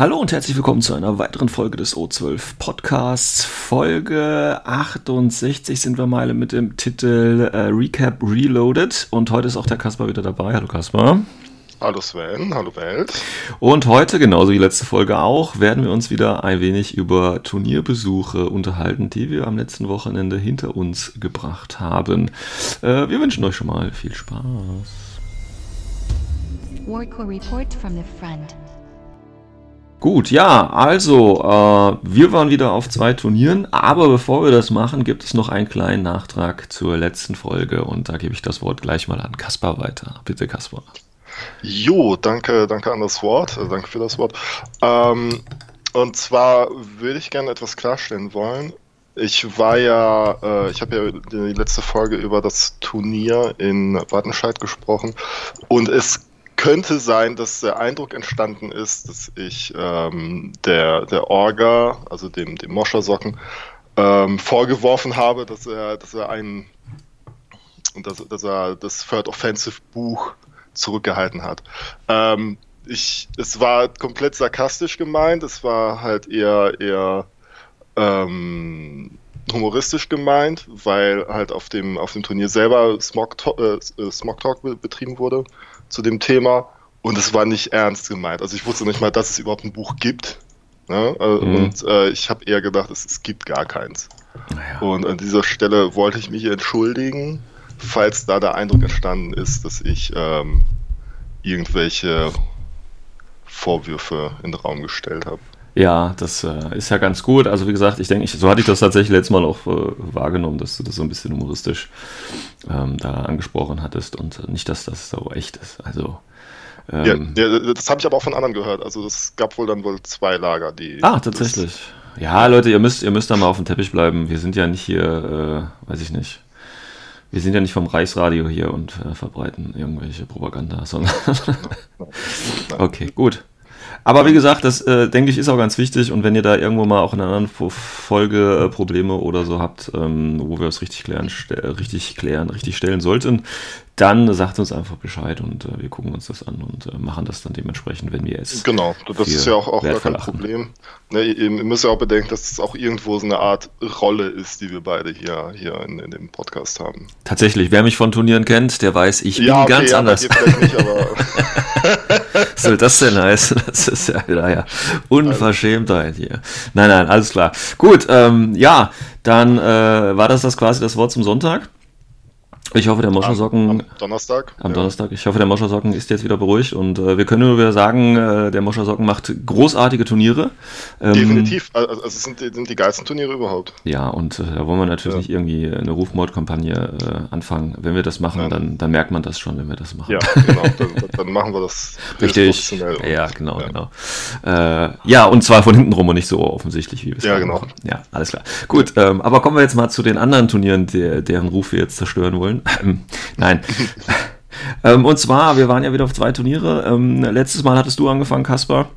Hallo und herzlich willkommen zu einer weiteren Folge des O12 Podcasts. Folge 68 sind wir mal mit dem Titel äh, Recap Reloaded. Und heute ist auch der Kaspar wieder dabei. Hallo Kaspar. Hallo Sven, hallo Welt. Und heute, genauso wie letzte Folge auch, werden wir uns wieder ein wenig über Turnierbesuche unterhalten, die wir am letzten Wochenende hinter uns gebracht haben. Äh, wir wünschen euch schon mal viel Spaß. Warco report from the front. Gut, ja, also, äh, wir waren wieder auf zwei Turnieren, aber bevor wir das machen, gibt es noch einen kleinen Nachtrag zur letzten Folge und da gebe ich das Wort gleich mal an Kaspar weiter. Bitte, Kaspar. Jo, danke, danke an das Wort, äh, danke für das Wort. Ähm, und zwar würde ich gerne etwas klarstellen wollen. Ich war ja, äh, ich habe ja die letzte Folge über das Turnier in Wattenscheid gesprochen und es könnte sein, dass der Eindruck entstanden ist, dass ich ähm, der, der Orga, also dem, dem Moschersocken, ähm, vorgeworfen habe, dass er, dass er ein dass, dass er das Third Offensive Buch zurückgehalten hat. Ähm, ich, es war komplett sarkastisch gemeint, es war halt eher, eher ähm, humoristisch gemeint, weil halt auf dem, auf dem Turnier selber Smog, äh, Smog Talk betrieben wurde zu dem Thema und es war nicht ernst gemeint. Also ich wusste nicht mal, dass es überhaupt ein Buch gibt. Ne? Mhm. Und äh, ich habe eher gedacht, es, es, gibt gar keins. Naja. Und an dieser Stelle wollte ich mich entschuldigen, falls da der Eindruck entstanden ist, dass ich ähm, irgendwelche Vorwürfe in den Raum gestellt habe. Ja, das äh, ist ja ganz gut. Also wie gesagt, ich denke, ich, so hatte ich das tatsächlich letztes Mal auch äh, wahrgenommen, dass du das so ein bisschen humoristisch ähm, da angesprochen hattest und nicht, dass das so echt ist. Also ähm, ja, ja, das habe ich aber auch von anderen gehört. Also es gab wohl dann wohl zwei Lager, die. Ah, tatsächlich. Ja, Leute, ihr müsst, ihr müsst da mal auf dem Teppich bleiben. Wir sind ja nicht hier, äh, weiß ich nicht. Wir sind ja nicht vom Reichsradio hier und äh, verbreiten irgendwelche Propaganda, sondern. okay, gut. Aber wie gesagt, das äh, denke ich ist auch ganz wichtig und wenn ihr da irgendwo mal auch in einer anderen Folge äh, Probleme oder so habt, ähm, wo wir es richtig klären, richtig klären, richtig stellen sollten, dann sagt uns einfach Bescheid und äh, wir gucken uns das an und äh, machen das dann dementsprechend, wenn wir es. Genau, das ist ja auch, auch gar kein Problem. Ne, ihr, ihr, müsst ja auch bedenken, dass es auch irgendwo so eine Art Rolle ist, die wir beide hier, hier in, in dem Podcast haben. Tatsächlich, wer mich von Turnieren kennt, der weiß, ich ja, bin okay, ganz ja, anders. Nicht, Was soll das denn heißen? Das ist ja wieder ja Unverschämtheit hier. Nein, nein, alles klar. Gut, ähm, ja, dann äh, war das das quasi das Wort zum Sonntag. Ich hoffe, der Moschersocken. Am, am Donnerstag. Am ja. Donnerstag. Ich hoffe, der Moschersocken ist jetzt wieder beruhigt und äh, wir können nur wieder sagen, äh, der Moschersocken macht großartige Turniere. Ähm, Definitiv. Also, also es sind, sind die geilsten Turniere überhaupt. Ja, und äh, da wollen wir natürlich ja. nicht irgendwie eine Rufmordkampagne äh, anfangen. Wenn wir das machen, dann, dann merkt man das schon, wenn wir das machen. Ja, genau. dann, dann machen wir das richtig. Ja, genau, ja. genau. Äh, ja, und zwar von hinten rum und nicht so offensichtlich, wie wir es Ja, genau. Machen. Ja, alles klar. Gut, ähm, aber kommen wir jetzt mal zu den anderen Turnieren, der, deren Ruf wir jetzt zerstören wollen. Nein. ähm, und zwar, wir waren ja wieder auf zwei Turniere. Ähm, letztes Mal hattest du angefangen, Kaspar.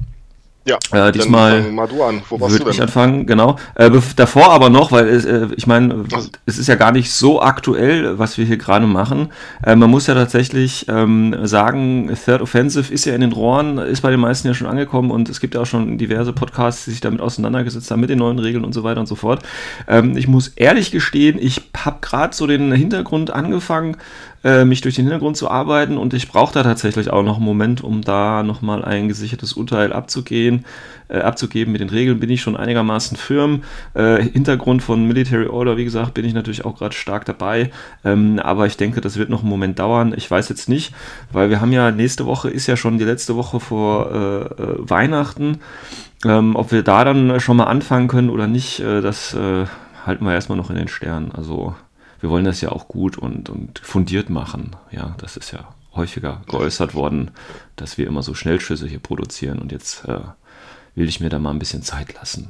Ja, äh, diesmal mal du an. Wo warst würde ich anfangen, genau. Äh, davor aber noch, weil äh, ich meine, es ist ja gar nicht so aktuell, was wir hier gerade machen. Äh, man muss ja tatsächlich ähm, sagen, Third Offensive ist ja in den Rohren, ist bei den meisten ja schon angekommen und es gibt ja auch schon diverse Podcasts, die sich damit auseinandergesetzt haben mit den neuen Regeln und so weiter und so fort. Ähm, ich muss ehrlich gestehen, ich habe gerade so den Hintergrund angefangen, äh, mich durch den Hintergrund zu arbeiten und ich brauche da tatsächlich auch noch einen Moment, um da nochmal ein gesichertes Urteil abzugehen, äh, abzugeben. Mit den Regeln bin ich schon einigermaßen firm. Äh, Hintergrund von Military Order, wie gesagt, bin ich natürlich auch gerade stark dabei, ähm, aber ich denke, das wird noch einen Moment dauern. Ich weiß jetzt nicht, weil wir haben ja nächste Woche ist ja schon die letzte Woche vor äh, äh, Weihnachten. Ähm, ob wir da dann schon mal anfangen können oder nicht, das halten wir erstmal noch in den Sternen. Also wir wollen das ja auch gut und, und fundiert machen. Ja, das ist ja häufiger geäußert worden, dass wir immer so Schnellschüsse hier produzieren und jetzt äh, will ich mir da mal ein bisschen Zeit lassen.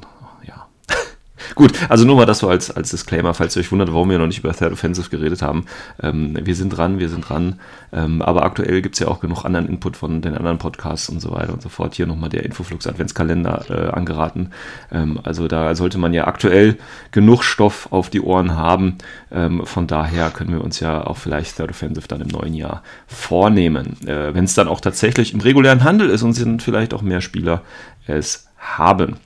Gut, also nur mal das so als, als Disclaimer, falls ihr euch wundert, warum wir noch nicht über Third Offensive geredet haben. Ähm, wir sind dran, wir sind dran. Ähm, aber aktuell gibt es ja auch genug anderen Input von den anderen Podcasts und so weiter und so fort. Hier nochmal der Infoflux Adventskalender äh, angeraten. Ähm, also da sollte man ja aktuell genug Stoff auf die Ohren haben. Ähm, von daher können wir uns ja auch vielleicht Third Offensive dann im neuen Jahr vornehmen. Äh, Wenn es dann auch tatsächlich im regulären Handel ist und sind vielleicht auch mehr Spieler es haben.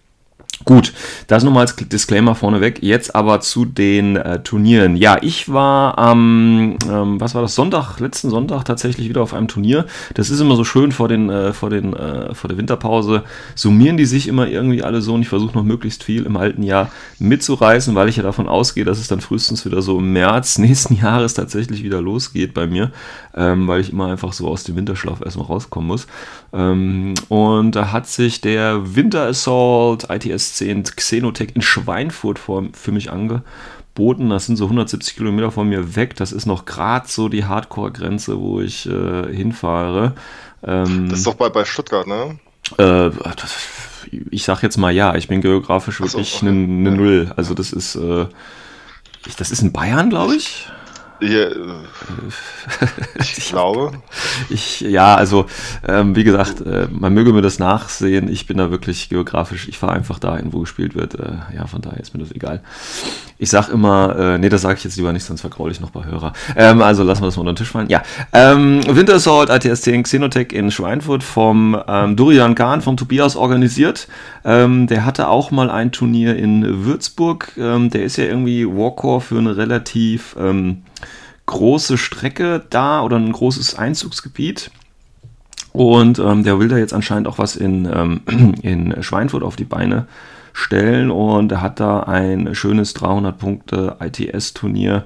Gut, das nochmal als Disclaimer vorneweg. Jetzt aber zu den äh, Turnieren. Ja, ich war am, ähm, was war das, Sonntag, letzten Sonntag tatsächlich wieder auf einem Turnier. Das ist immer so schön vor, den, äh, vor, den, äh, vor der Winterpause. Summieren die sich immer irgendwie alle so und ich versuche noch möglichst viel im alten Jahr mitzureißen, weil ich ja davon ausgehe, dass es dann frühestens wieder so im März nächsten Jahres tatsächlich wieder losgeht bei mir, ähm, weil ich immer einfach so aus dem Winterschlaf erstmal rauskommen muss. Ähm, und da hat sich der Winter Assault ITS 10 Xenotech in Schweinfurt vor, für mich angeboten. Das sind so 170 Kilometer von mir weg. Das ist noch gerade so die Hardcore-Grenze, wo ich äh, hinfahre. Ähm, das ist doch bei, bei Stuttgart, ne? Äh, ich sag jetzt mal ja, ich bin geografisch wirklich eine, eine Null. Also das ist, äh, das ist in Bayern, glaube ich. Ja, äh, ich glaube. Ich, ja, also ähm, wie gesagt, äh, man möge mir das nachsehen. Ich bin da wirklich geografisch, ich fahre einfach dahin, wo gespielt wird. Äh, ja, von daher ist mir das egal. Ich sag immer, äh, nee, das sage ich jetzt lieber nicht, sonst vergraule ich noch bei Hörer. Ähm, also lassen wir das mal unter den Tisch fallen. Ja, ähm, Winter Assault ITS 10 Xenotech in Schweinfurt vom ähm, Durian Kahn, vom Tobias organisiert. Ähm, der hatte auch mal ein Turnier in Würzburg. Ähm, der ist ja irgendwie Warcore für eine relativ ähm, große Strecke da oder ein großes Einzugsgebiet. Und ähm, der will da jetzt anscheinend auch was in, ähm, in Schweinfurt auf die Beine stellen. Und er hat da ein schönes 300 Punkte ITS-Turnier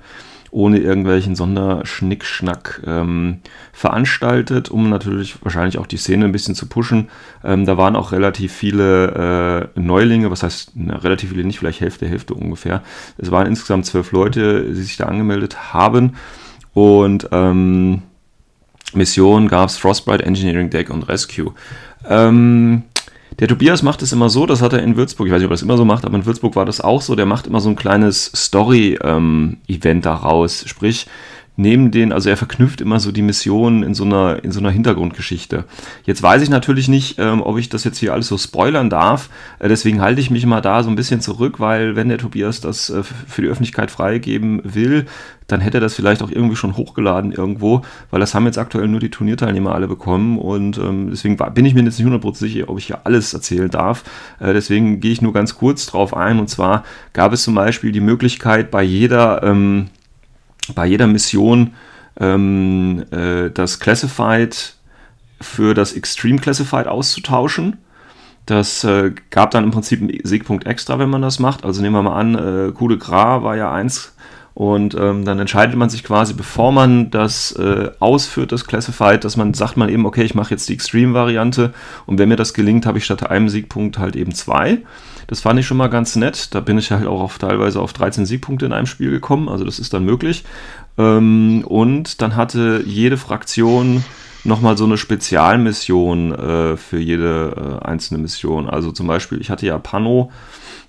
ohne irgendwelchen Sonderschnickschnack ähm, veranstaltet, um natürlich wahrscheinlich auch die Szene ein bisschen zu pushen. Ähm, da waren auch relativ viele äh, Neulinge, was heißt na, relativ viele, nicht vielleicht Hälfte, Hälfte ungefähr. Es waren insgesamt zwölf Leute, die sich da angemeldet haben und ähm, Mission gab es Frostbite, Engineering Deck und Rescue. Ähm, der Tobias macht es immer so, das hat er in Würzburg, ich weiß nicht, ob er das immer so macht, aber in Würzburg war das auch so, der macht immer so ein kleines Story-Event ähm, daraus. Sprich, neben den, also er verknüpft immer so die Missionen in so einer, in so einer Hintergrundgeschichte. Jetzt weiß ich natürlich nicht, ähm, ob ich das jetzt hier alles so spoilern darf, äh, deswegen halte ich mich mal da so ein bisschen zurück, weil wenn der Tobias das äh, für die Öffentlichkeit freigeben will, dann hätte er das vielleicht auch irgendwie schon hochgeladen irgendwo, weil das haben jetzt aktuell nur die Turnierteilnehmer alle bekommen und ähm, deswegen bin ich mir jetzt nicht 100% sicher, ob ich hier alles erzählen darf. Äh, deswegen gehe ich nur ganz kurz drauf ein und zwar gab es zum Beispiel die Möglichkeit bei jeder ähm, bei jeder Mission ähm, äh, das Classified für das Extreme Classified auszutauschen. Das äh, gab dann im Prinzip einen Siegpunkt extra, wenn man das macht. Also nehmen wir mal an, äh, Coup de Gras war ja eins und ähm, dann entscheidet man sich quasi, bevor man das äh, ausführt, das Classified, dass man sagt man eben, okay, ich mache jetzt die Extreme-Variante und wenn mir das gelingt, habe ich statt einem Siegpunkt halt eben zwei. Das fand ich schon mal ganz nett. Da bin ich halt auch auf, teilweise auf 13 Siegpunkte in einem Spiel gekommen. Also das ist dann möglich. Ähm, und dann hatte jede Fraktion nochmal so eine Spezialmission äh, für jede äh, einzelne Mission. Also zum Beispiel, ich hatte ja Pano,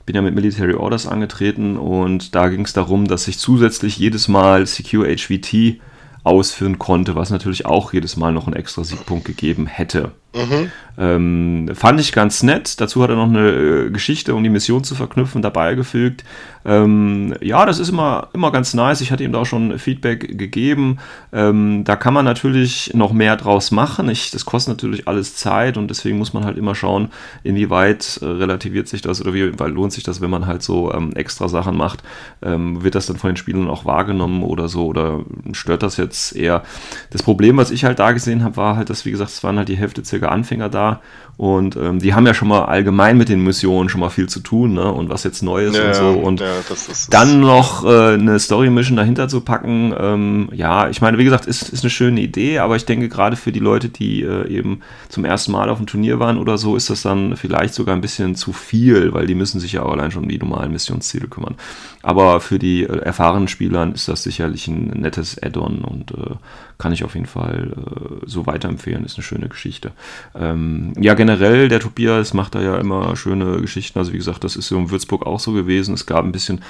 bin ja mit Military Orders angetreten und da ging es darum, dass ich zusätzlich jedes Mal Secure HVT ausführen konnte, was natürlich auch jedes Mal noch einen extra Siegpunkt gegeben hätte. Mhm. Ähm, fand ich ganz nett. Dazu hat er noch eine äh, Geschichte, um die Mission zu verknüpfen, dabei gefügt. Ähm, ja, das ist immer, immer ganz nice. Ich hatte ihm da auch schon Feedback gegeben. Ähm, da kann man natürlich noch mehr draus machen. Ich, das kostet natürlich alles Zeit und deswegen muss man halt immer schauen, inwieweit äh, relativiert sich das oder wie weil lohnt sich das, wenn man halt so ähm, extra Sachen macht. Ähm, wird das dann von den Spielern auch wahrgenommen oder so oder stört das jetzt eher? Das Problem, was ich halt da gesehen habe, war halt, dass, wie gesagt, es waren halt die Hälfte circa Anfänger da und ähm, die haben ja schon mal allgemein mit den Missionen schon mal viel zu tun, ne? Und was jetzt neu ist ja, und so. Und ja, das ist, dann noch äh, eine Story-Mission dahinter zu packen, ähm, ja, ich meine, wie gesagt, ist, ist eine schöne Idee, aber ich denke, gerade für die Leute, die äh, eben zum ersten Mal auf dem Turnier waren oder so, ist das dann vielleicht sogar ein bisschen zu viel, weil die müssen sich ja auch allein schon um die normalen Missionsziele kümmern. Aber für die äh, erfahrenen Spieler ist das sicherlich ein nettes Add-on und äh, kann ich auf jeden Fall äh, so weiterempfehlen. Ist eine schöne Geschichte. ähm, ja, generell, der Tobias macht da ja immer schöne Geschichten. Also wie gesagt, das ist so in Würzburg auch so gewesen. Es gab ein bisschen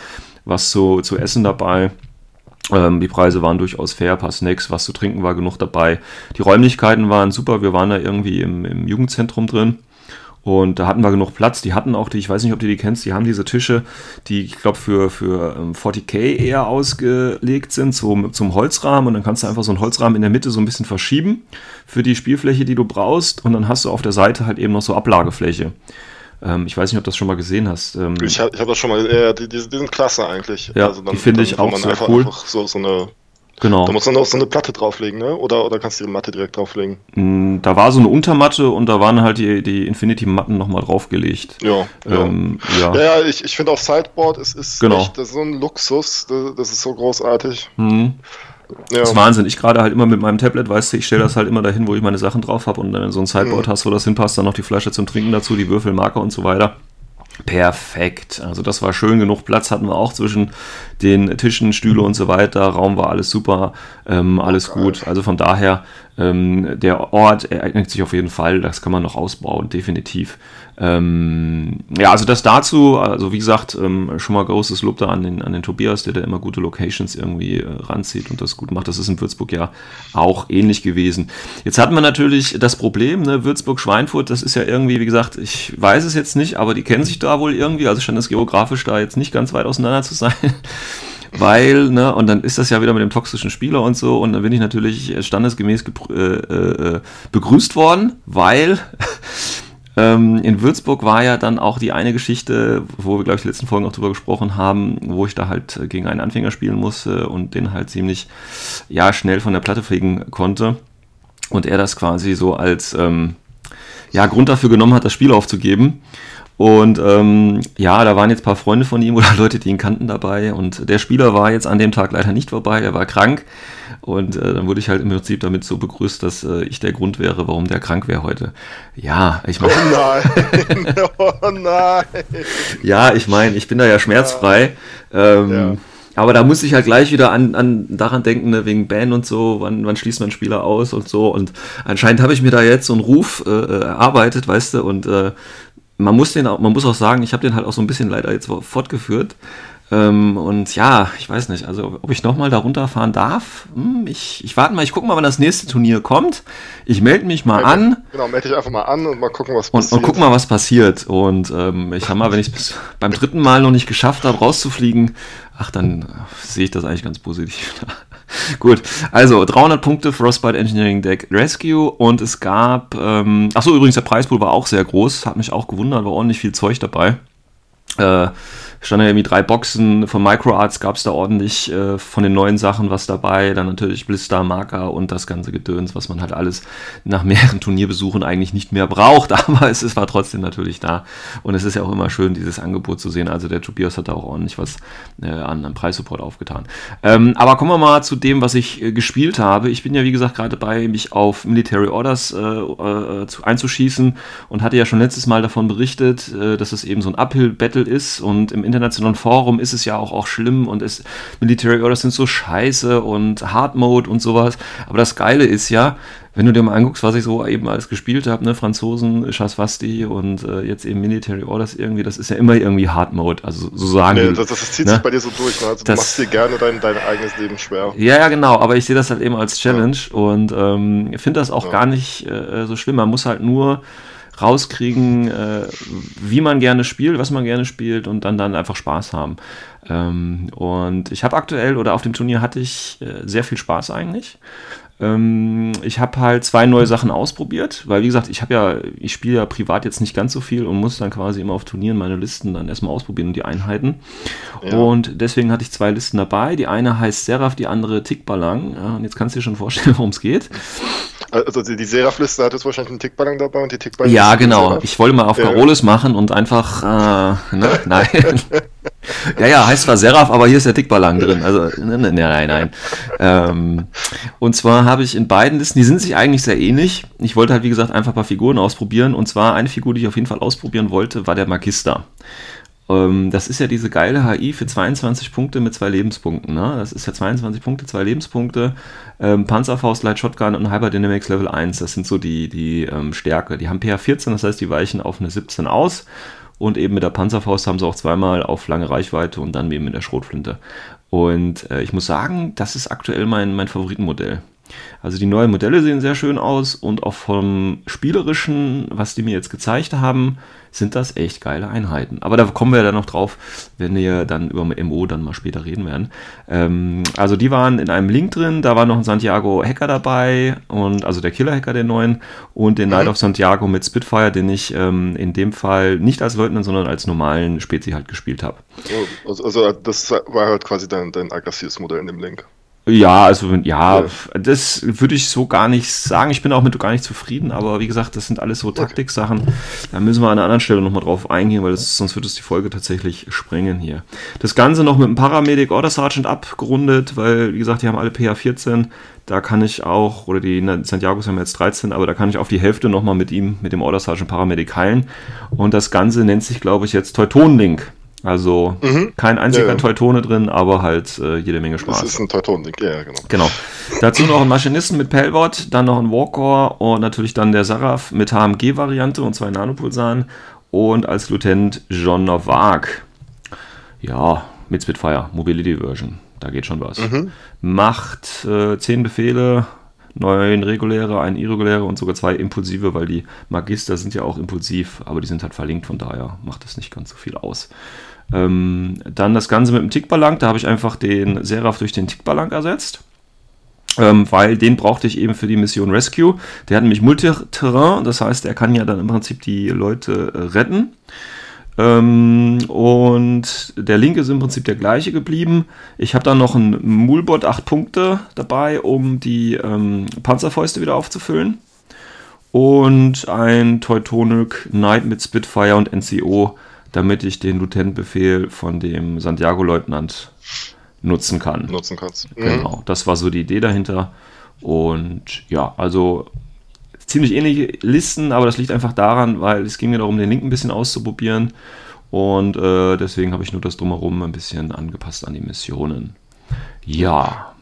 was zu, zu essen dabei. Ähm, die Preise waren durchaus fair, paar Snacks, was zu trinken war genug dabei. Die Räumlichkeiten waren super, wir waren da irgendwie im, im Jugendzentrum drin. Und da hatten wir genug Platz. Die hatten auch die, ich weiß nicht, ob du die kennst, die haben diese Tische, die ich glaube für, für 40k ähm, eher ausgelegt sind, zum, zum Holzrahmen. Und dann kannst du einfach so einen Holzrahmen in der Mitte so ein bisschen verschieben für die Spielfläche, die du brauchst. Und dann hast du auf der Seite halt eben noch so Ablagefläche. Ähm, ich weiß nicht, ob du das schon mal gesehen hast. Ähm, ich habe hab das schon mal, ja, die, die, die sind klasse eigentlich. Ja, also dann, die finde ich auch sehr einfach, cool. Einfach so, so eine Genau. Da musst du dann auch so eine Platte drauflegen, ne? Oder, oder kannst du die Matte direkt drauflegen? Mm, da war so eine Untermatte und da waren halt die, die Infinity-Matten nochmal draufgelegt. Ja. Ähm, ja. ja. ja, ich, ich finde auch Sideboard, es ist genau. echt, das ist so ein Luxus, das, das ist so großartig. Mhm. Ja. Das ist Wahnsinn. Ich gerade halt immer mit meinem Tablet, weißt du, ich stelle das halt immer dahin, wo ich meine Sachen drauf habe und dann so ein Sideboard mhm. hast, wo das hinpasst, dann noch die Flasche zum Trinken dazu, die Würfel, Marker und so weiter. Perfekt. Also das war schön genug. Platz hatten wir auch zwischen den Tischen, Stühle und so weiter. Raum war alles super, ähm, alles okay. gut. Also von daher, ähm, der Ort eignet sich auf jeden Fall. Das kann man noch ausbauen, definitiv. Ähm, ja, also das dazu, also wie gesagt, ähm, schon mal großes Lob da an den, an den Tobias, der da immer gute Locations irgendwie äh, ranzieht und das gut macht. Das ist in Würzburg ja auch ähnlich gewesen. Jetzt hatten wir natürlich das Problem, ne, Würzburg-Schweinfurt, das ist ja irgendwie, wie gesagt, ich weiß es jetzt nicht, aber die kennen sich da wohl irgendwie, also scheint es geografisch da jetzt nicht ganz weit auseinander zu sein. Weil, ne, und dann ist das ja wieder mit dem toxischen Spieler und so, und dann bin ich natürlich standesgemäß äh, äh, begrüßt worden, weil ähm, in Würzburg war ja dann auch die eine Geschichte, wo wir, glaube ich, die letzten Folgen auch drüber gesprochen haben, wo ich da halt gegen einen Anfänger spielen musste und den halt ziemlich, ja, schnell von der Platte fliegen konnte. Und er das quasi so als, ähm, ja, Grund dafür genommen hat, das Spiel aufzugeben. Und ähm, ja, da waren jetzt ein paar Freunde von ihm oder Leute, die ihn kannten dabei. Und der Spieler war jetzt an dem Tag leider nicht vorbei, er war krank. Und äh, dann wurde ich halt im Prinzip damit so begrüßt, dass äh, ich der Grund wäre, warum der krank wäre heute. Ja, ich meine. Oh nein! oh nein! ja, ich meine, ich bin da ja schmerzfrei. Ja. Ähm, ja. Aber da muss ich halt gleich wieder an, an daran denken, ne, wegen Ban und so, wann, wann schließt man Spieler aus und so. Und anscheinend habe ich mir da jetzt so einen Ruf äh, äh erarbeitet, weißt du, und äh, man muss den auch, man muss auch sagen, ich habe den halt auch so ein bisschen leider jetzt fortgeführt. Ähm, und ja, ich weiß nicht, also ob ich nochmal da runterfahren darf. Hm, ich, ich warte mal, ich gucke mal, wann das nächste Turnier kommt. Ich melde mich mal an. Genau, melde dich einfach mal an und mal gucken, was passiert. Und, und guck mal, was passiert. Und ähm, ich sag mal, wenn ich es beim dritten Mal noch nicht geschafft habe, rauszufliegen, ach, dann sehe ich das eigentlich ganz positiv. Gut, also 300 Punkte Frostbite Engineering Deck Rescue und es gab, ähm, achso, übrigens der Preispool war auch sehr groß, hat mich auch gewundert, war ordentlich viel Zeug dabei. Äh, standen ja irgendwie drei Boxen von MicroArts, gab es da ordentlich äh, von den neuen Sachen was dabei. Dann natürlich Blister, Marker und das ganze Gedöns, was man halt alles nach mehreren Turnierbesuchen eigentlich nicht mehr braucht. Aber es, es war trotzdem natürlich da. Und es ist ja auch immer schön, dieses Angebot zu sehen. Also der Tobias hat da auch ordentlich was äh, an, an Preissupport aufgetan. Ähm, aber kommen wir mal zu dem, was ich äh, gespielt habe. Ich bin ja, wie gesagt, gerade dabei, mich auf Military Orders äh, äh, zu, einzuschießen und hatte ja schon letztes Mal davon berichtet, äh, dass es eben so ein Uphill-Battle ist und im internationalen Forum ist es ja auch, auch schlimm und es, Military Orders sind so scheiße und Hard Mode und sowas. Aber das Geile ist ja, wenn du dir mal anguckst, was ich so eben alles gespielt habe, ne, Franzosen, Chasvasti und äh, jetzt eben Military Orders irgendwie, das ist ja immer irgendwie Hard Mode, also so sagen nee, das, das, zieht ne? sich bei dir so durch, ne? also das, du machst dir gerne dein, dein eigenes Leben schwer. Ja, ja, genau, aber ich sehe das halt eben als Challenge ja. und ähm, finde das auch ja. gar nicht äh, so schlimm, man muss halt nur rauskriegen, äh, wie man gerne spielt, was man gerne spielt und dann dann einfach Spaß haben. Ähm, und ich habe aktuell oder auf dem Turnier hatte ich äh, sehr viel Spaß eigentlich. Ähm, ich habe halt zwei neue Sachen ausprobiert, weil wie gesagt, ich habe ja, ich spiele ja privat jetzt nicht ganz so viel und muss dann quasi immer auf Turnieren meine Listen dann erstmal ausprobieren und die Einheiten. Ja. Und deswegen hatte ich zwei Listen dabei. Die eine heißt Seraph, die andere Tickballang. Ja, und jetzt kannst du dir schon vorstellen, worum es geht. Also die, die Seraph-Liste hat jetzt wahrscheinlich einen Tickballang dabei und die Tickballang. Ja, genau. Ich wollte mal auf ja. Carolis machen und einfach, äh, ne? nein. ja, ja, heißt zwar Seraph, aber hier ist der Tickballang drin. Also, ne, ne, nein, nein. Ähm, und zwar habe ich in beiden Listen, die sind sich eigentlich sehr ähnlich. Ich wollte halt, wie gesagt, einfach ein paar Figuren ausprobieren. Und zwar eine Figur, die ich auf jeden Fall ausprobieren wollte, war der Magister. ähm, das ist ja diese geile HI für 22 Punkte mit zwei Lebenspunkten. Ne? Das ist ja 22 Punkte, zwei Lebenspunkte. Ähm, Panzerfaust, Light Shotgun und Hyperdynamics Level 1. Das sind so die, die ähm, Stärke. Die haben PH 14, das heißt, die weichen auf eine 17 aus. Und eben mit der Panzerfaust haben sie auch zweimal auf lange Reichweite und dann eben mit der Schrotflinte. Und äh, ich muss sagen, das ist aktuell mein, mein Favoritenmodell. Also die neuen Modelle sehen sehr schön aus und auch vom spielerischen, was die mir jetzt gezeigt haben, sind das echt geile Einheiten. Aber da kommen wir ja dann noch drauf, wenn wir dann über MO dann mal später reden werden. Ähm, also die waren in einem Link drin, da war noch ein Santiago Hacker dabei und also der Killer Hacker der neuen und den mhm. Knight of Santiago mit Spitfire, den ich ähm, in dem Fall nicht als Leutnant, sondern als normalen Spezi halt gespielt habe. Also, also, das war halt quasi dein, dein aggressives Modell in dem Link. Ja, also ja, ja, das würde ich so gar nicht sagen. Ich bin auch mit gar nicht zufrieden, aber wie gesagt, das sind alles so Taktiksachen. Da müssen wir an einer anderen Stelle nochmal drauf eingehen, weil das, sonst wird es die Folge tatsächlich sprengen hier. Das Ganze noch mit einem Paramedic Order Sergeant abgerundet, weil, wie gesagt, die haben alle PA 14. Da kann ich auch, oder die Santiagos haben jetzt 13, aber da kann ich auf die Hälfte nochmal mit ihm, mit dem Order Sergeant Paramedic heilen. Und das Ganze nennt sich, glaube ich, jetzt Teuton Link. Also mhm. kein einziger ja, Teutone drin, aber halt äh, jede Menge Spaß. Das ist ein Teuton-Ding, ja, genau. Genau. Dazu noch ein Maschinisten mit Pelvot, dann noch ein Walker und natürlich dann der Saraf mit HMG-Variante und zwei Nanopulsaren und als Lieutenant John Novak. Ja, mit Spitfire, Mobility Version. Da geht schon was. Mhm. Macht äh, zehn Befehle, neun reguläre, ein irreguläre und sogar zwei impulsive, weil die Magister sind ja auch impulsiv, aber die sind halt verlinkt, von daher macht das nicht ganz so viel aus. Ähm, dann das Ganze mit dem Tickballang, da habe ich einfach den Seraph durch den Tickballang ersetzt. Ähm, weil den brauchte ich eben für die Mission Rescue. Der hat nämlich Multiterrain, das heißt, er kann ja dann im Prinzip die Leute äh, retten. Ähm, und der Link ist im Prinzip der gleiche geblieben. Ich habe dann noch ein Mulbot 8 Punkte dabei, um die ähm, Panzerfäuste wieder aufzufüllen. Und ein Teutonic Knight mit Spitfire und NCO damit ich den Lieutenant-Befehl von dem Santiago-Leutnant nutzen kann. Nutzen kannst. Mhm. Genau, das war so die Idee dahinter. Und ja, also ziemlich ähnliche Listen, aber das liegt einfach daran, weil es ging mir darum, den Link ein bisschen auszuprobieren. Und äh, deswegen habe ich nur das drumherum ein bisschen angepasst an die Missionen. Ja.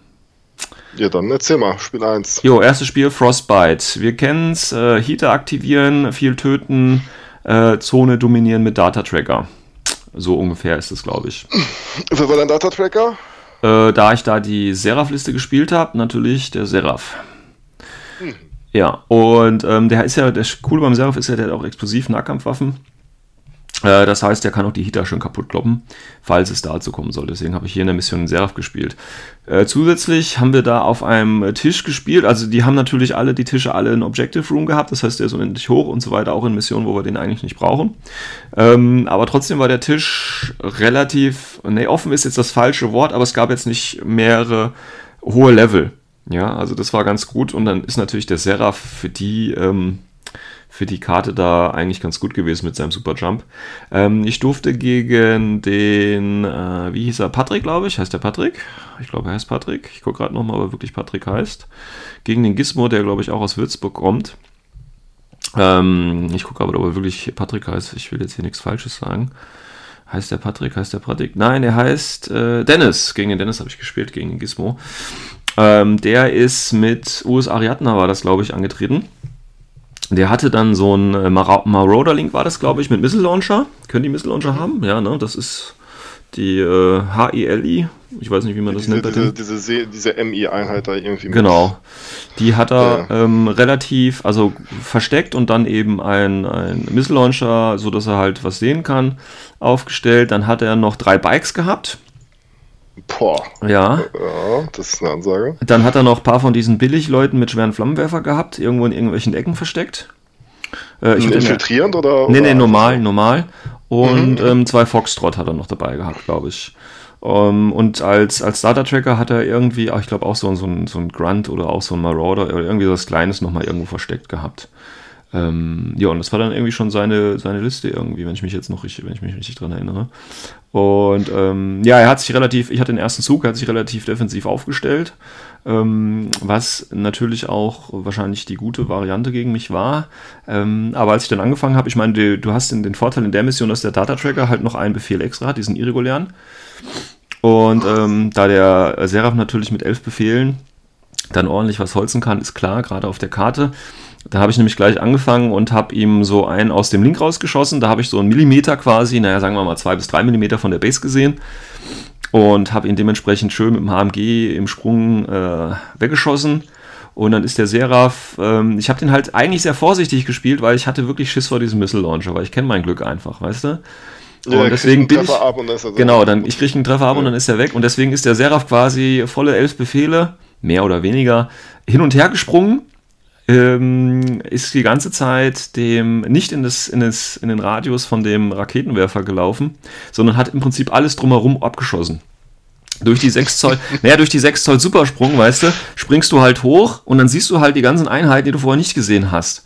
Ja, dann erzähl mal, Spiel 1. Jo, erstes Spiel Frostbite. Wir kennen es, äh, Heater aktivieren, viel töten, äh, Zone dominieren mit Data Tracker. So ungefähr ist es, glaube ich. Wer war dein Data Tracker? Äh, da ich da die Seraph-Liste gespielt habe, natürlich der Seraph. Hm. Ja, und ähm, der ist ja, das Coole beim Seraph ist ja, der hat auch explosiv Nahkampfwaffen. Äh, das heißt, der kann auch die Heater schon kaputt kloppen, falls es dazu kommen soll. Deswegen habe ich hier in der Mission Seraph gespielt. Äh, zusätzlich haben wir da auf einem Tisch gespielt. Also die haben natürlich alle, die Tische alle ein Objective Room gehabt. Das heißt, der ist unendlich hoch und so weiter, auch in Missionen, wo wir den eigentlich nicht brauchen. Ähm, aber trotzdem war der Tisch relativ, ne, offen ist jetzt das falsche Wort, aber es gab jetzt nicht mehrere hohe Level. Ja, also das war ganz gut. Und dann ist natürlich der Seraph für die... Ähm, für die Karte da eigentlich ganz gut gewesen mit seinem Super Jump. Ähm, ich durfte gegen den, äh, wie hieß er, Patrick, glaube ich, heißt der Patrick? Ich glaube, er heißt Patrick. Ich gucke gerade nochmal, ob er wirklich Patrick heißt. Gegen den Gizmo, der, glaube ich, auch aus Würzburg kommt. Ähm, ich gucke aber, ob er wirklich Patrick heißt. Ich will jetzt hier nichts Falsches sagen. Heißt der Patrick, heißt der Patrick? Nein, er heißt äh, Dennis. Gegen den Dennis habe ich gespielt, gegen den Gizmo. Ähm, der ist mit US Ariadna, war das, glaube ich, angetreten. Der hatte dann so ein äh, Marauder Link, war das, glaube ich, mit Missile Launcher. Können die Missile Launcher haben? Ja, ne? Das ist die äh, HILI. Ich weiß nicht, wie man das diese, nennt. Diese, diese, diese MI-Einheit da irgendwie. Genau. Die hat er ja. ähm, relativ, also versteckt und dann eben ein, ein Missile Launcher, sodass er halt was sehen kann, aufgestellt. Dann hat er noch drei Bikes gehabt. Boah. Ja. Ja, das ist eine Ansage. Dann hat er noch ein paar von diesen Billigleuten mit schweren Flammenwerfer gehabt, irgendwo in irgendwelchen Ecken versteckt. Äh, ich Infiltrierend oder? Nee, nee, normal, normal. Und mhm. ähm, zwei Foxtrot hat er noch dabei gehabt, glaube ich. Um, ähm, und als, als Data Tracker hat er irgendwie, ach, ich glaube auch so, so, ein, so ein Grunt oder auch so ein Marauder oder irgendwie so was Kleines nochmal irgendwo versteckt gehabt. Ähm, ja, und das war dann irgendwie schon seine, seine Liste irgendwie, wenn ich mich jetzt noch richtig, wenn ich mich richtig dran erinnere. Und ähm, ja, er hat sich relativ, ich hatte den ersten Zug, er hat sich relativ defensiv aufgestellt, ähm, was natürlich auch wahrscheinlich die gute Variante gegen mich war. Ähm, aber als ich dann angefangen habe, ich meine, du, du hast den, den Vorteil in der Mission, dass der Data Tracker halt noch einen Befehl extra hat, diesen irregulären. Und ähm, da der Seraph natürlich mit elf Befehlen dann ordentlich was holzen kann, ist klar, gerade auf der Karte. Da habe ich nämlich gleich angefangen und habe ihm so einen aus dem Link rausgeschossen. Da habe ich so einen Millimeter quasi, naja, sagen wir mal zwei bis drei Millimeter von der Base gesehen und habe ihn dementsprechend schön mit dem HMG im Sprung äh, weggeschossen. Und dann ist der Seraph, ähm, ich habe den halt eigentlich sehr vorsichtig gespielt, weil ich hatte wirklich Schiss vor diesem Missile Launcher, weil ich kenne mein Glück einfach, weißt du? Und ja, deswegen bin ich, ab und dann ist er genau, dann ich kriege einen Treffer ab ja. und dann ist er weg und deswegen ist der Seraph quasi volle elf Befehle, mehr oder weniger, hin und her gesprungen ähm, ist die ganze Zeit dem nicht in, das, in, das, in den Radius von dem Raketenwerfer gelaufen, sondern hat im Prinzip alles drumherum abgeschossen. Durch die 6 Zoll, naja, durch die 6 Zoll Supersprung, weißt du, springst du halt hoch und dann siehst du halt die ganzen Einheiten, die du vorher nicht gesehen hast.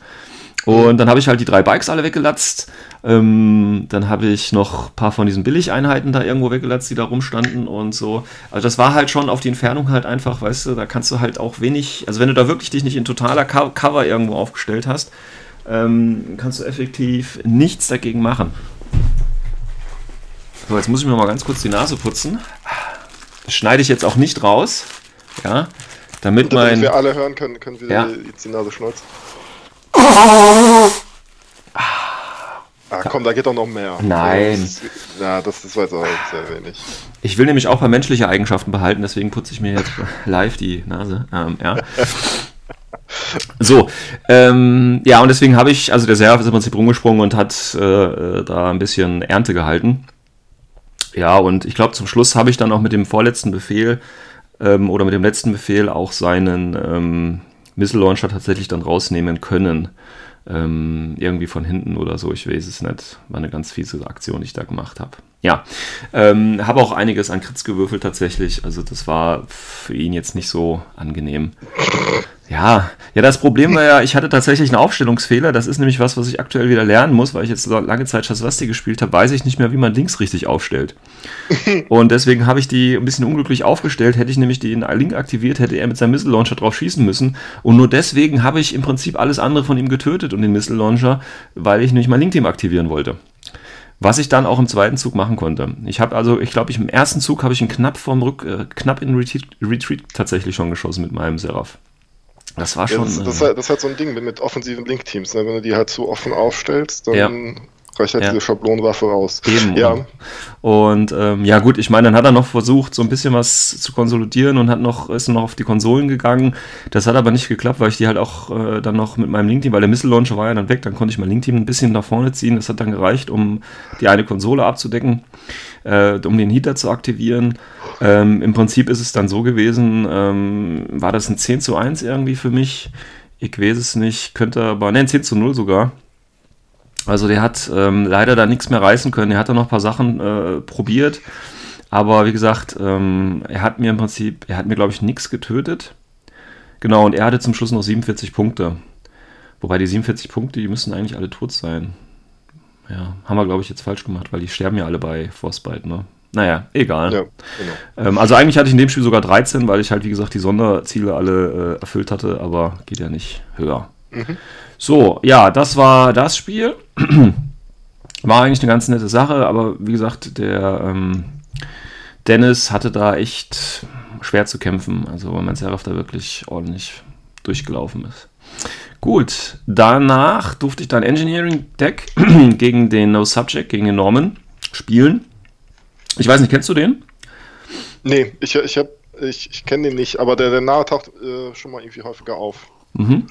Und dann habe ich halt die drei Bikes alle weggelatzt. Ähm, dann habe ich noch ein paar von diesen Billigeinheiten da irgendwo weggelatzt, die da rumstanden und so. Also das war halt schon auf die Entfernung halt einfach, weißt du, da kannst du halt auch wenig, also wenn du da wirklich dich nicht in totaler Co Cover irgendwo aufgestellt hast, ähm, kannst du effektiv nichts dagegen machen. So, jetzt muss ich mir mal ganz kurz die Nase putzen. Das schneide ich jetzt auch nicht raus. Ja, damit, damit mein... wir alle hören können, können wir ja. jetzt die Nase schneuzen. Ah, komm, da geht doch noch mehr. Nein. Das, ja, das, jetzt auch sehr wenig. Ich will nämlich auch paar menschliche Eigenschaften behalten, deswegen putze ich mir jetzt live die Nase. Ähm, ja. So, ähm, ja, und deswegen habe ich, also der Seraph ist im Prinzip rumgesprungen und hat äh, da ein bisschen Ernte gehalten. Ja, und ich glaube, zum Schluss habe ich dann auch mit dem vorletzten Befehl ähm, oder mit dem letzten Befehl auch seinen ähm, Missile Launcher tatsächlich dann rausnehmen können. Ähm, irgendwie von hinten oder so, ich weiß es nicht. War eine ganz fiese Aktion, die ich da gemacht habe. Ja, ähm, habe auch einiges an Kritz gewürfelt tatsächlich. Also das war für ihn jetzt nicht so angenehm. Ja, ja, das Problem war ja, ich hatte tatsächlich einen Aufstellungsfehler. Das ist nämlich was, was ich aktuell wieder lernen muss, weil ich jetzt lange Zeit Schaswasti gespielt habe, weiß ich nicht mehr, wie man Links richtig aufstellt. Und deswegen habe ich die ein bisschen unglücklich aufgestellt. Hätte ich nämlich den Link aktiviert, hätte er mit seinem Missile Launcher drauf schießen müssen. Und nur deswegen habe ich im Prinzip alles andere von ihm getötet und den Missile Launcher, weil ich nämlich mein Link-Team aktivieren wollte. Was ich dann auch im zweiten Zug machen konnte. Ich habe also, ich glaube, ich im ersten Zug habe ich ihn knapp vom Rück, äh, knapp in Retreat, Retreat tatsächlich schon geschossen mit meinem Seraph. Das war schon. Ja, das, das, äh, das, ist halt so ein Ding mit, mit offensiven Link-Teams. Ne? Wenn du die halt so offen aufstellst, dann ja. reicht halt ja. diese Schablonenwaffe raus. Eben. Ja. Und ähm, ja, gut, ich meine, dann hat er noch versucht, so ein bisschen was zu konsolidieren und hat noch, ist noch auf die Konsolen gegangen. Das hat aber nicht geklappt, weil ich die halt auch äh, dann noch mit meinem Link-Team, weil der Missile Launcher war ja dann weg, dann konnte ich mein Link-Team ein bisschen nach vorne ziehen. Das hat dann gereicht, um die eine Konsole abzudecken, äh, um den Heater zu aktivieren. Ähm, Im Prinzip ist es dann so gewesen, ähm, war das ein 10 zu 1 irgendwie für mich? Ich weiß es nicht, könnte aber, ne, 10 zu 0 sogar. Also der hat ähm, leider da nichts mehr reißen können. Er hat da noch ein paar Sachen äh, probiert. Aber wie gesagt, ähm, er hat mir im Prinzip, er hat mir, glaube ich, nichts getötet. Genau, und er hatte zum Schluss noch 47 Punkte. Wobei die 47 Punkte, die müssen eigentlich alle tot sein. Ja, haben wir, glaube ich, jetzt falsch gemacht, weil die sterben ja alle bei Frostbite, ne? Naja, egal. Ja, genau. ähm, also eigentlich hatte ich in dem Spiel sogar 13, weil ich halt, wie gesagt, die Sonderziele alle äh, erfüllt hatte, aber geht ja nicht höher. Mhm. So, ja, das war das Spiel. war eigentlich eine ganz nette Sache, aber wie gesagt, der ähm, Dennis hatte da echt schwer zu kämpfen. Also, weil mein Seraph da wirklich ordentlich durchgelaufen ist. Gut, danach durfte ich dann Engineering Deck gegen den No Subject, gegen den Norman spielen. Ich weiß nicht, kennst du den? Nee, ich, ich, ich, ich kenne den nicht, aber der, der Name taucht äh, schon mal irgendwie häufiger auf. Mhm.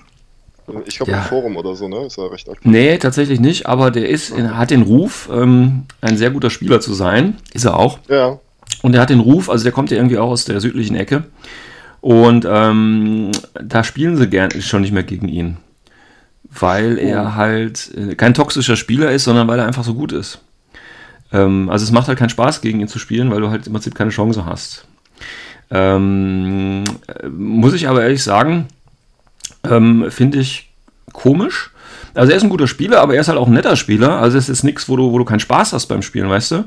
Ich glaube ja. im Forum oder so, ne? Ist er recht aktiv. Nee, tatsächlich nicht, aber der ist, in, hat den Ruf, ähm, ein sehr guter Spieler zu sein. Ist er auch. Ja. Und er hat den Ruf, also der kommt ja irgendwie auch aus der südlichen Ecke. Und ähm, da spielen sie gern schon nicht mehr gegen ihn. Weil er oh. halt äh, kein toxischer Spieler ist, sondern weil er einfach so gut ist. Ähm, also es macht halt keinen Spaß, gegen ihn zu spielen, weil du halt im Prinzip keine Chance hast. Ähm, muss ich aber ehrlich sagen, ähm, finde ich komisch. Also er ist ein guter Spieler, aber er ist halt auch ein netter Spieler. Also es ist nichts, wo du, wo du keinen Spaß hast beim Spielen, weißt du?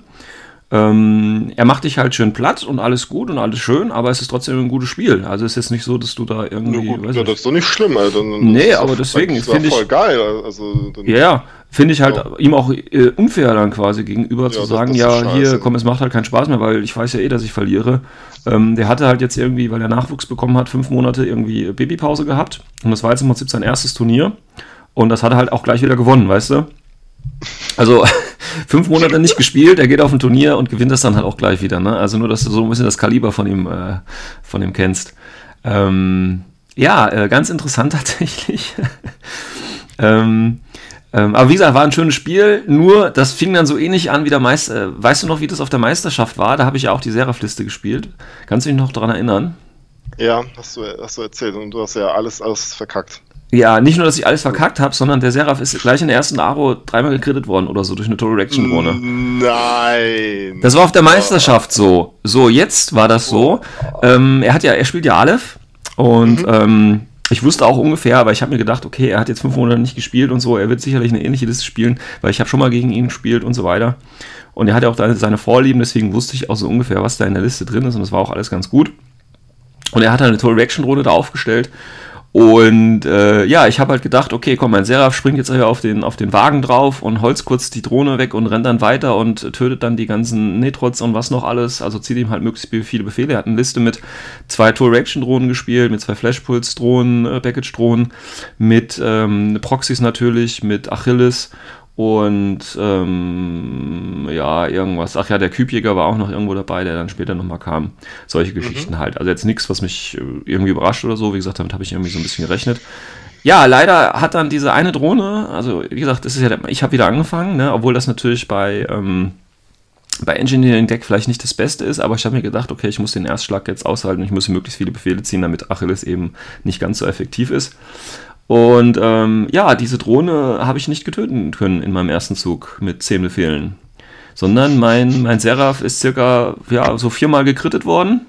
Ähm, er macht dich halt schön platt und alles gut und alles schön, aber es ist trotzdem ein gutes Spiel. Also es ist jetzt nicht so, dass du da irgendwie. Ja, gut, ja, das ist doch nicht schlimm, Alter. Nee, aber deswegen finde ich. voll geil. Also, ja, ja. Finde ich halt ja. ihm auch äh, unfair dann quasi gegenüber ja, zu sagen, ja, hier, komm, es macht halt keinen Spaß mehr, weil ich weiß ja eh, dass ich verliere. Ähm, der hatte halt jetzt irgendwie, weil er Nachwuchs bekommen hat, fünf Monate irgendwie Babypause gehabt. Und das war jetzt im Prinzip sein erstes Turnier. Und das hat er halt auch gleich wieder gewonnen, weißt du? Also fünf Monate nicht gespielt, er geht auf ein Turnier und gewinnt das dann halt auch gleich wieder. Ne? Also nur, dass du so ein bisschen das Kaliber von ihm, äh, von ihm kennst. Ähm, ja, äh, ganz interessant tatsächlich. ähm, ähm, aber wie gesagt, war ein schönes Spiel, nur das fing dann so ähnlich an wie der Meister. Äh, weißt du noch, wie das auf der Meisterschaft war? Da habe ich ja auch die Seraph-Liste gespielt. Kannst du dich noch daran erinnern? Ja, hast du, hast du erzählt und du hast ja alles, alles verkackt. Ja, nicht nur, dass ich alles verkackt habe, sondern der Seraph ist gleich in der ersten Aro dreimal gekrittet worden oder so durch eine Total Reaction Drohne. Nein. Das war auf der Meisterschaft so. So, jetzt war das so. Ähm, er hat ja, er spielt ja Aleph und mhm. ähm, ich wusste auch ungefähr, aber ich habe mir gedacht, okay, er hat jetzt fünf Monate nicht gespielt und so, er wird sicherlich eine ähnliche Liste spielen, weil ich habe schon mal gegen ihn gespielt und so weiter. Und er hat ja auch seine Vorlieben, deswegen wusste ich auch so ungefähr, was da in der Liste drin ist und das war auch alles ganz gut. Und er hat eine Total Reaction Drohne da aufgestellt und äh, ja, ich habe halt gedacht, okay, komm, mein Seraph springt jetzt auf den, auf den Wagen drauf und holzt kurz die Drohne weg und rennt dann weiter und tötet dann die ganzen Netrots und was noch alles. Also zieht ihm halt möglichst viele Befehle. Er hat eine Liste mit zwei Tool-Reaction-Drohnen gespielt, mit zwei Flash-Pulse-Drohnen, äh, Package-Drohnen, mit ähm, Proxys natürlich, mit Achilles und ähm, ja, irgendwas. Ach ja, der Kübjäger war auch noch irgendwo dabei, der dann später nochmal kam. Solche mhm. Geschichten mhm. halt. Also jetzt nichts, was mich äh, irgendwie überrascht oder so. Wie gesagt, damit habe ich irgendwie so ein bisschen gerechnet. Ja, leider hat dann diese eine Drohne, also wie gesagt, das ist ja, ich habe wieder angefangen, ne, obwohl das natürlich bei, ähm, bei Engineering Deck vielleicht nicht das Beste ist, aber ich habe mir gedacht, okay, ich muss den Erstschlag jetzt aushalten und ich muss möglichst viele Befehle ziehen, damit Achilles eben nicht ganz so effektiv ist. Und ähm, ja, diese Drohne habe ich nicht getöten können in meinem ersten Zug mit 10 Befehlen. Sondern mein, mein Seraph ist circa ja, so viermal gekrittet worden.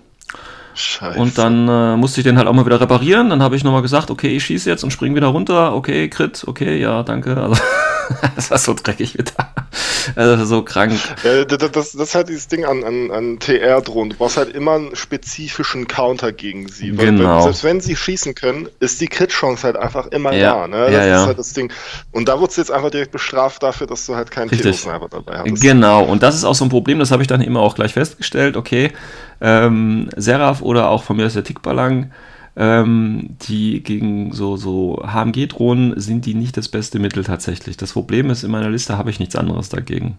Scheiße. Und dann äh, musste ich den halt auch mal wieder reparieren. Dann habe ich nochmal gesagt, okay, ich schieße jetzt und springe wieder runter. Okay, Crit, okay, ja, danke. Also, das war so dreckig wieder. Also so krank. Ja, das, das, ist halt dieses Ding an, an, an TR-Drohnen. Du brauchst halt immer einen spezifischen Counter gegen sie. Genau. selbst wenn sie schießen können, ist die Crit-Chance halt einfach immer ja. da. Ne? Das ja, ist ja. halt das Ding. Und da wurdest du jetzt einfach direkt bestraft dafür, dass du halt keinen Telo-Sniper dabei hast. Genau, und das ist auch so ein Problem, das habe ich dann immer auch gleich festgestellt. Okay, ähm, Seraph oder auch von mir ist der Tickballang ähm, die gegen so, so HMG-Drohnen sind die nicht das beste Mittel tatsächlich. Das Problem ist, in meiner Liste habe ich nichts anderes dagegen.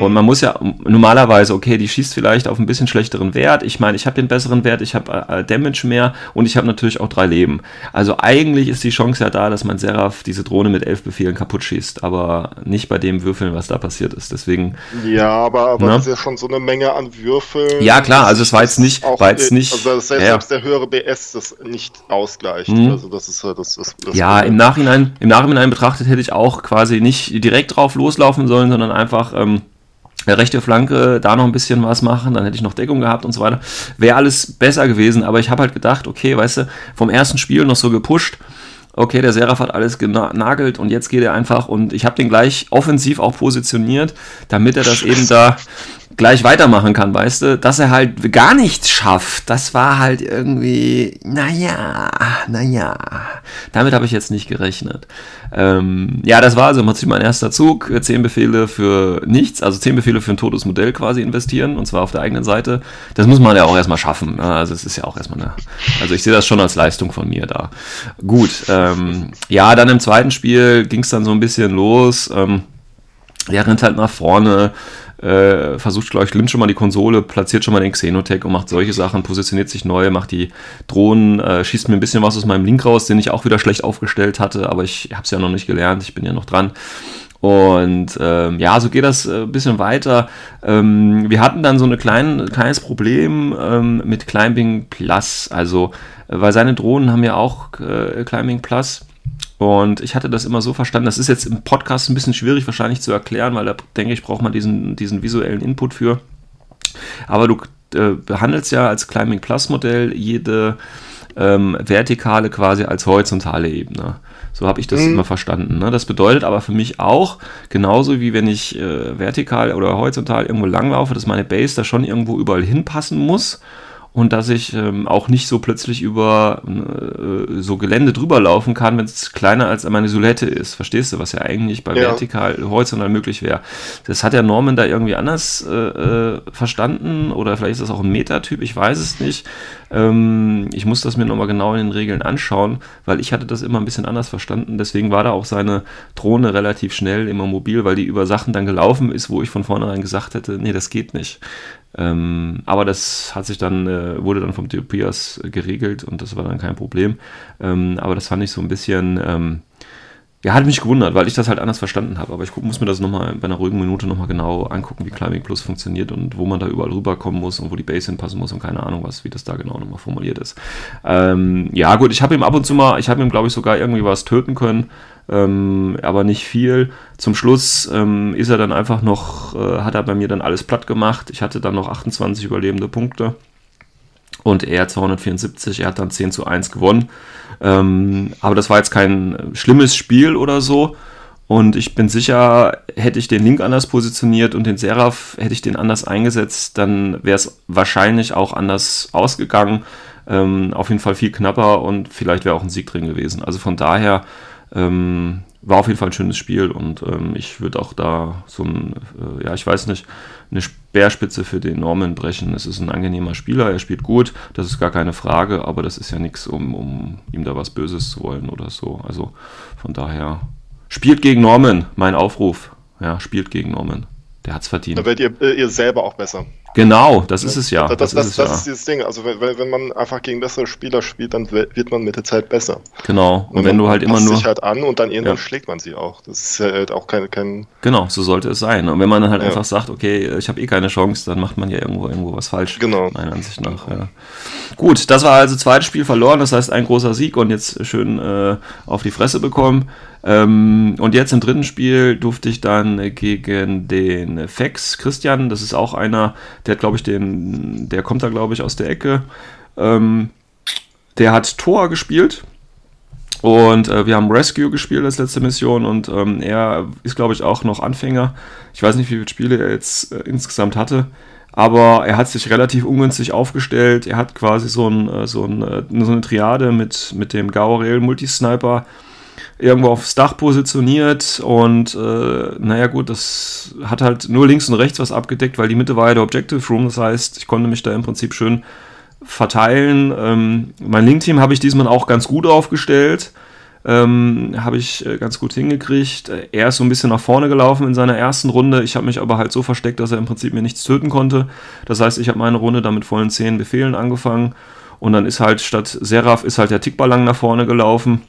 Und man muss ja normalerweise, okay, die schießt vielleicht auf ein bisschen schlechteren Wert. Ich meine, ich habe den besseren Wert, ich habe äh, Damage mehr und ich habe natürlich auch drei Leben. Also eigentlich ist die Chance ja da, dass mein Seraph diese Drohne mit elf Befehlen kaputt schießt, aber nicht bei dem Würfeln, was da passiert ist. Deswegen. Ja, aber, aber das ist ja schon so eine Menge an Würfeln. Ja, klar, also es war jetzt nicht, war jetzt nicht. Also selbst, ja. der höhere BS das nicht ausgleicht. Mhm. Also das ist das, das, das Ja, im Nachhinein, im Nachhinein betrachtet hätte ich auch quasi nicht direkt drauf loslaufen sollen, sondern einfach. Ähm, rechte Flanke da noch ein bisschen was machen, dann hätte ich noch Deckung gehabt und so weiter. Wäre alles besser gewesen, aber ich habe halt gedacht, okay, weißt du, vom ersten Spiel noch so gepusht, okay, der Seraph hat alles genagelt und jetzt geht er einfach und ich habe den gleich offensiv auch positioniert, damit er das eben da gleich weitermachen kann, weißt du, dass er halt gar nichts schafft, das war halt irgendwie, naja, naja, damit habe ich jetzt nicht gerechnet. Ähm, ja, das war also im Prinzip mein erster Zug, zehn Befehle für nichts, also zehn Befehle für ein totes Modell quasi investieren und zwar auf der eigenen Seite. Das muss man ja auch erstmal schaffen, ne? also es ist ja auch erstmal eine, also ich sehe das schon als Leistung von mir da. Gut, ähm, ja, dann im zweiten Spiel ging es dann so ein bisschen los, ähm, der rennt halt nach vorne, äh, versucht, glaube ich, Lynch schon mal die Konsole, platziert schon mal den Xenotech und macht solche Sachen, positioniert sich neu, macht die Drohnen, äh, schießt mir ein bisschen was aus meinem Link raus, den ich auch wieder schlecht aufgestellt hatte, aber ich habe es ja noch nicht gelernt, ich bin ja noch dran. Und ähm, ja, so geht das ein äh, bisschen weiter. Ähm, wir hatten dann so ein klein, kleines Problem ähm, mit Climbing Plus. Also, äh, weil seine Drohnen haben ja auch äh, Climbing Plus. Und ich hatte das immer so verstanden, das ist jetzt im Podcast ein bisschen schwierig wahrscheinlich zu erklären, weil da denke ich, braucht man diesen, diesen visuellen Input für. Aber du äh, behandelst ja als Climbing Plus Modell jede ähm, vertikale quasi als horizontale Ebene. So habe ich das mhm. immer verstanden. Ne? Das bedeutet aber für mich auch, genauso wie wenn ich äh, vertikal oder horizontal irgendwo langlaufe, dass meine Base da schon irgendwo überall hinpassen muss und dass ich ähm, auch nicht so plötzlich über äh, so Gelände drüber laufen kann, wenn es kleiner als meine Silhouette ist. Verstehst du, was ja eigentlich bei ja. vertikal horizontal möglich wäre. Das hat der Norman da irgendwie anders äh, äh, verstanden oder vielleicht ist das auch ein Metatyp, ich weiß es nicht. Ähm, ich muss das mir nochmal genau in den Regeln anschauen, weil ich hatte das immer ein bisschen anders verstanden. Deswegen war da auch seine Drohne relativ schnell immer mobil, weil die über Sachen dann gelaufen ist, wo ich von vornherein gesagt hätte, nee, das geht nicht. Ähm, aber das hat sich dann, äh, wurde dann vom Tobias geregelt und das war dann kein Problem. Ähm, aber das fand ich so ein bisschen, ähm, ja, hat mich gewundert, weil ich das halt anders verstanden habe. Aber ich muss mir das nochmal bei einer ruhigen Minute nochmal genau angucken, wie Climbing Plus funktioniert und wo man da überall rüberkommen muss und wo die Base hinpassen muss und keine Ahnung was, wie das da genau nochmal formuliert ist. Ähm, ja, gut, ich habe ihm ab und zu mal, ich habe ihm, glaube ich, sogar irgendwie was töten können ähm, aber nicht viel. Zum Schluss ähm, ist er dann einfach noch, äh, hat er bei mir dann alles platt gemacht. Ich hatte dann noch 28 überlebende Punkte und er 274, er hat dann 10 zu 1 gewonnen. Ähm, aber das war jetzt kein schlimmes Spiel oder so. Und ich bin sicher, hätte ich den Link anders positioniert und den Seraph hätte ich den anders eingesetzt, dann wäre es wahrscheinlich auch anders ausgegangen. Ähm, auf jeden Fall viel knapper und vielleicht wäre auch ein Sieg drin gewesen. Also von daher ähm, war auf jeden Fall ein schönes Spiel und ähm, ich würde auch da so ein, äh, ja, ich weiß nicht, eine Speerspitze für den Norman brechen. Es ist ein angenehmer Spieler, er spielt gut, das ist gar keine Frage, aber das ist ja nichts, um, um ihm da was Böses zu wollen oder so. Also von daher, spielt gegen Norman, mein Aufruf. Ja, spielt gegen Norman. Der hat's verdient. Da werdet ihr, äh, ihr selber auch besser. Genau, das ist es ja. Das, das, das, ist, das ja. ist, dieses Ding. Also wenn, wenn man einfach gegen bessere Spieler spielt, dann wird man mit der Zeit besser. Genau. Und, und wenn du halt immer nur sich halt an und dann irgendwann ja. schlägt man sie auch. Das ist halt auch kein, kein Genau, so sollte es sein. Und wenn man dann halt ja. einfach sagt, okay, ich habe eh keine Chance, dann macht man ja irgendwo irgendwo was falsch. Genau. Meiner Ansicht nach. Ja. Gut, das war also zweites Spiel verloren. Das heißt ein großer Sieg und jetzt schön äh, auf die Fresse bekommen. Ähm, und jetzt im dritten Spiel durfte ich dann gegen den Fex Christian, das ist auch einer, der hat, glaube ich, den, der kommt da, glaube ich, aus der Ecke. Ähm, der hat Tor gespielt. Und äh, wir haben Rescue gespielt als letzte Mission und ähm, er ist, glaube ich, auch noch Anfänger. Ich weiß nicht, wie viele Spiele er jetzt äh, insgesamt hatte, aber er hat sich relativ ungünstig aufgestellt. Er hat quasi so, ein, äh, so, ein, äh, so eine Triade mit, mit dem Gaurel Multisniper irgendwo aufs Dach positioniert und äh, naja gut, das hat halt nur links und rechts was abgedeckt, weil die Mitte war ja der Objective Room, das heißt, ich konnte mich da im Prinzip schön verteilen. Ähm, mein Link-Team habe ich diesmal auch ganz gut aufgestellt, ähm, habe ich äh, ganz gut hingekriegt. Er ist so ein bisschen nach vorne gelaufen in seiner ersten Runde, ich habe mich aber halt so versteckt, dass er im Prinzip mir nichts töten konnte. Das heißt, ich habe meine Runde da mit vollen 10 Befehlen angefangen und dann ist halt statt Seraph ist halt der Tickballang nach vorne gelaufen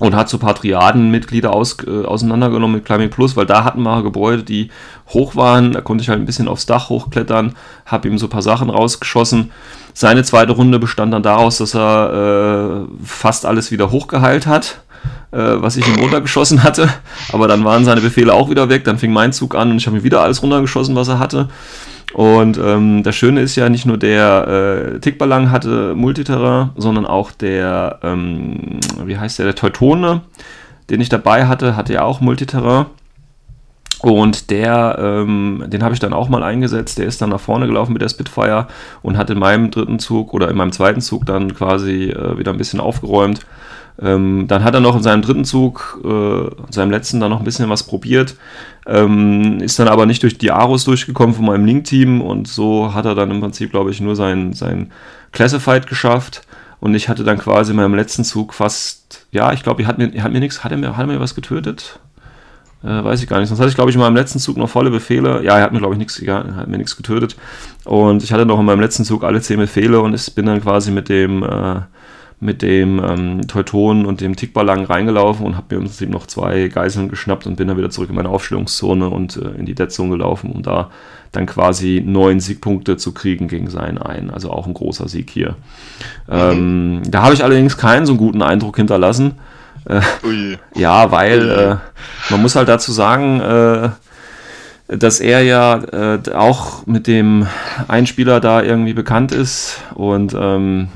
und hat so Patriadenmitglieder aus, äh, auseinandergenommen mit Climbing Plus, weil da hatten wir Gebäude, die hoch waren. Da konnte ich halt ein bisschen aufs Dach hochklettern, habe ihm so paar Sachen rausgeschossen. Seine zweite Runde bestand dann daraus, dass er äh, fast alles wieder hochgeheilt hat, äh, was ich ihm runtergeschossen hatte. Aber dann waren seine Befehle auch wieder weg. Dann fing mein Zug an und ich habe ihm wieder alles runtergeschossen, was er hatte. Und ähm, das Schöne ist ja, nicht nur der äh, Tickballang hatte Multiterrain, sondern auch der, ähm, wie heißt der, der Teutone, den ich dabei hatte, hatte ja auch Multiterrain. Und der, ähm, den habe ich dann auch mal eingesetzt. Der ist dann nach vorne gelaufen mit der Spitfire und hat in meinem dritten Zug oder in meinem zweiten Zug dann quasi äh, wieder ein bisschen aufgeräumt. Ähm, dann hat er noch in seinem dritten Zug, äh, in seinem letzten, dann noch ein bisschen was probiert, ähm, ist dann aber nicht durch die Aros durchgekommen von meinem Link-Team und so hat er dann im Prinzip, glaube ich, nur sein, sein Classified geschafft und ich hatte dann quasi in meinem letzten Zug fast, ja, ich glaube, er hat mir, hat mir nichts, hat er mir, hat er mir was getötet? Äh, weiß ich gar nicht. Sonst hatte ich, glaube ich, in meinem letzten Zug noch volle Befehle. Ja, er hat mir, glaube ich, nichts, ja, hat mir nichts getötet. Und ich hatte noch in meinem letzten Zug alle zehn Befehle und ich bin dann quasi mit dem, äh, mit dem ähm, Teuton und dem Tickballang reingelaufen und habe mir im Prinzip noch zwei Geiseln geschnappt und bin dann wieder zurück in meine Aufstellungszone und äh, in die Dead Zone gelaufen, um da dann quasi neun Siegpunkte zu kriegen gegen seinen einen. Also auch ein großer Sieg hier. Mhm. Ähm, da habe ich allerdings keinen so guten Eindruck hinterlassen. Äh, ja, weil äh, man muss halt dazu sagen, äh, dass er ja äh, auch mit dem Einspieler da irgendwie bekannt ist und ähm,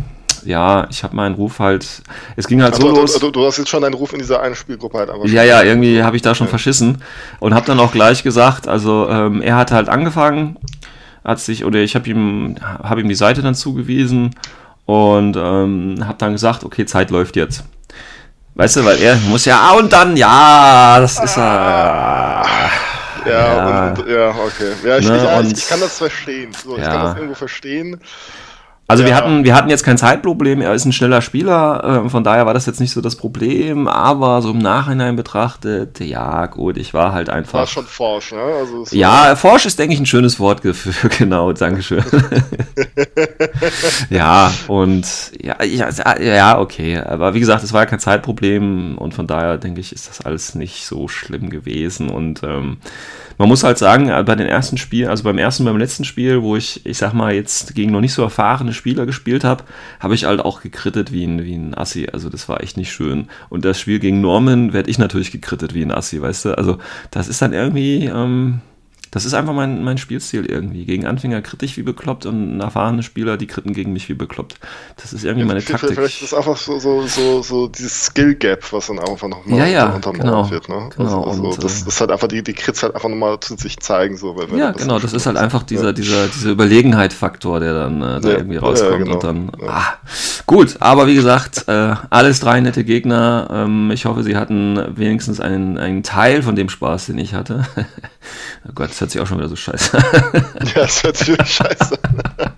ja, ich habe meinen Ruf halt, es ging halt Also, so los. du, du, hast jetzt schon deinen Ruf in dieser einen Spielgruppe halt einfach Ja, ja, irgendwie habe ich da schon verschissen und habe dann auch gleich gesagt, also ähm, er hat halt angefangen, hat sich, oder ich habe ihm, hab ihm die Seite dann zugewiesen und ähm, habe dann gesagt, okay, Zeit läuft jetzt. Weißt du, weil er muss ja, ah, und dann, ja, das ist er. Ja, Ja. Und, und, ja okay. Ja, ich, Ne, ich, ja, ich, ich kann das verstehen. So, Ich Ja. kann das irgendwo verstehen. Also wir Ja. hatten, wir hatten jetzt kein Zeitproblem, er ist ein schneller Spieler, äh, von daher war das jetzt nicht so das Problem, aber so im Nachhinein betrachtet, ja gut, ich war halt War einfach. schon forsch, ne? Also, Ja, forsch ist, denke ich, ein schönes Wort für, genau, Dankeschön. ja, und ja, ja, ja, okay. Aber wie gesagt, es war ja kein Zeitproblem und von daher denke ich, ist das alles nicht so schlimm gewesen. Und ähm, man muss halt sagen, äh, bei den ersten Spielen, also beim ersten beim letzten Spiel, wo ich, ich sag mal, jetzt gegen noch nicht so erfahrene Spieler gespielt habe, habe ich halt auch gekrittet wie ein, wie ein Assi. Also das war echt nicht schön. Und das Spiel gegen Norman werde ich natürlich gekrittet wie ein Assi, weißt du? Also das ist dann irgendwie. Ähm, das ist einfach mein, mein Spielstil irgendwie. Gegen Anfänger kritisch wie bekloppt und erfahrene Spieler, die kritten gegen mich wie bekloppt. Das ist irgendwie meine Taktik. Vielleicht ist einfach so, so, so, so dieses Skill Gap, was dann einfach nochmal Ja, ja, genau, wird. Ne? genau, Also, also und, das, äh, das halt einfach die, die Crits halt einfach nochmal zu sich zeigen. So, wenn Ja, das genau, das ist halt einfach dieser, Ja. dieser, dieser Überlegenheit-Faktor, der dann äh, da Ja, irgendwie rauskommt genau, und dann. Ah, gut, aber wie gesagt, äh, alles drei nette Gegner. Ähm, ich hoffe, sie hatten wenigstens einen, einen Teil von dem Spaß, den ich hatte. oh Gott, das hört sich auch schon wieder so scheiße. an. Ja, das hört sich wirklich scheiße an.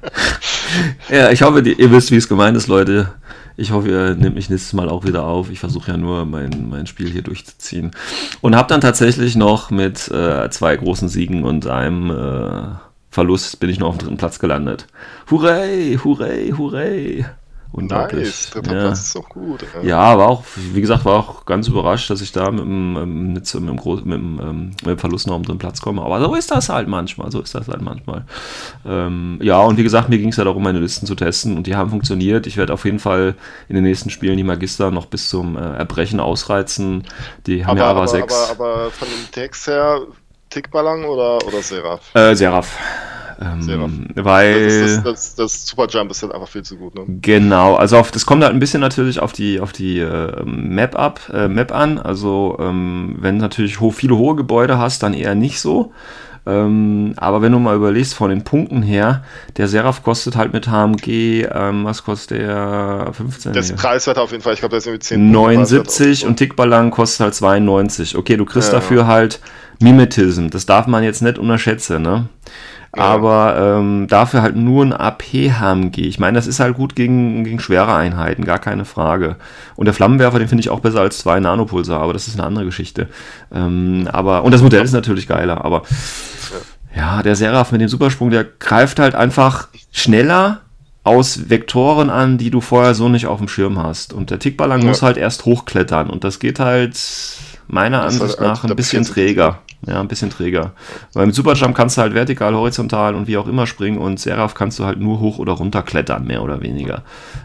Ja, ich hoffe, ihr wisst, wie es gemeint ist, Leute. Ich hoffe, ihr nehmt mich nächstes Mal auch wieder auf. Ich versuche ja nur, mein, mein Spiel hier durchzuziehen. Und habe dann tatsächlich noch mit äh, zwei großen Siegen und einem äh, Verlust bin ich noch auf dem dritten Platz gelandet. Hurray, hurray, hurray. Unglaublich. Nice, dritter ja. Platz ist doch gut. ey. Ja, war auch, wie gesagt, war auch ganz überrascht, dass ich da mit dem, ähm, mit, so- mit mit ähm, mit dem Verlust noch um den Platz komme. Aber so ist das halt manchmal, so ist das halt manchmal. Ähm, ja, und wie gesagt, mir ging es ja darum, meine Listen zu testen und die haben funktioniert. Ich werde auf jeden Fall in den nächsten Spielen die Magister noch bis zum äh, Erbrechen ausreizen. Die haben aber, ja aber, aber, sechs. aber, aber von dem Text her, Tickballang oder, oder Seraph? äh, Seraph. Ähm. Weil. Das, das, das, das Superjump ist halt einfach viel zu gut, ne? Genau, also auf, das kommt halt ein bisschen natürlich auf die, auf die äh, Map ab, äh, Map an. Also ähm, wenn du natürlich ho viele hohe Gebäude hast, dann eher nicht so. Ähm, aber wenn du mal überlegst von den Punkten her, der Seraph kostet halt mit HMG, was kostet der 15? Der ist hier? preiswert auf jeden Fall. Ich glaube, der ist irgendwie 10 79 und Tickballang kostet halt 92. Okay, du kriegst Ja. dafür halt Mimetism. Das darf man jetzt nicht unterschätzen, ne? Ja. Aber ähm, dafür halt nur ein AP-HMG. Ich meine, das ist halt gut gegen, gegen schwere Einheiten, gar keine Frage. Und der Flammenwerfer, den finde ich auch besser als zwei Nanopulsar, aber das ist eine andere Geschichte. Ähm, aber, und das Modell ist natürlich geiler, aber ja, der Seraph mit dem Supersprung, der greift halt einfach schneller aus Vektoren an, die du vorher so nicht auf dem Schirm hast. Und der Tickballang Ja. muss halt erst hochklettern. Und das geht halt meiner Das Ansicht nach ein bisschen träger. Ja, ein bisschen träger. Weil mit Superjump kannst du halt vertikal, horizontal und wie auch immer springen und Seraph kannst du halt nur hoch oder runter klettern, mehr oder weniger.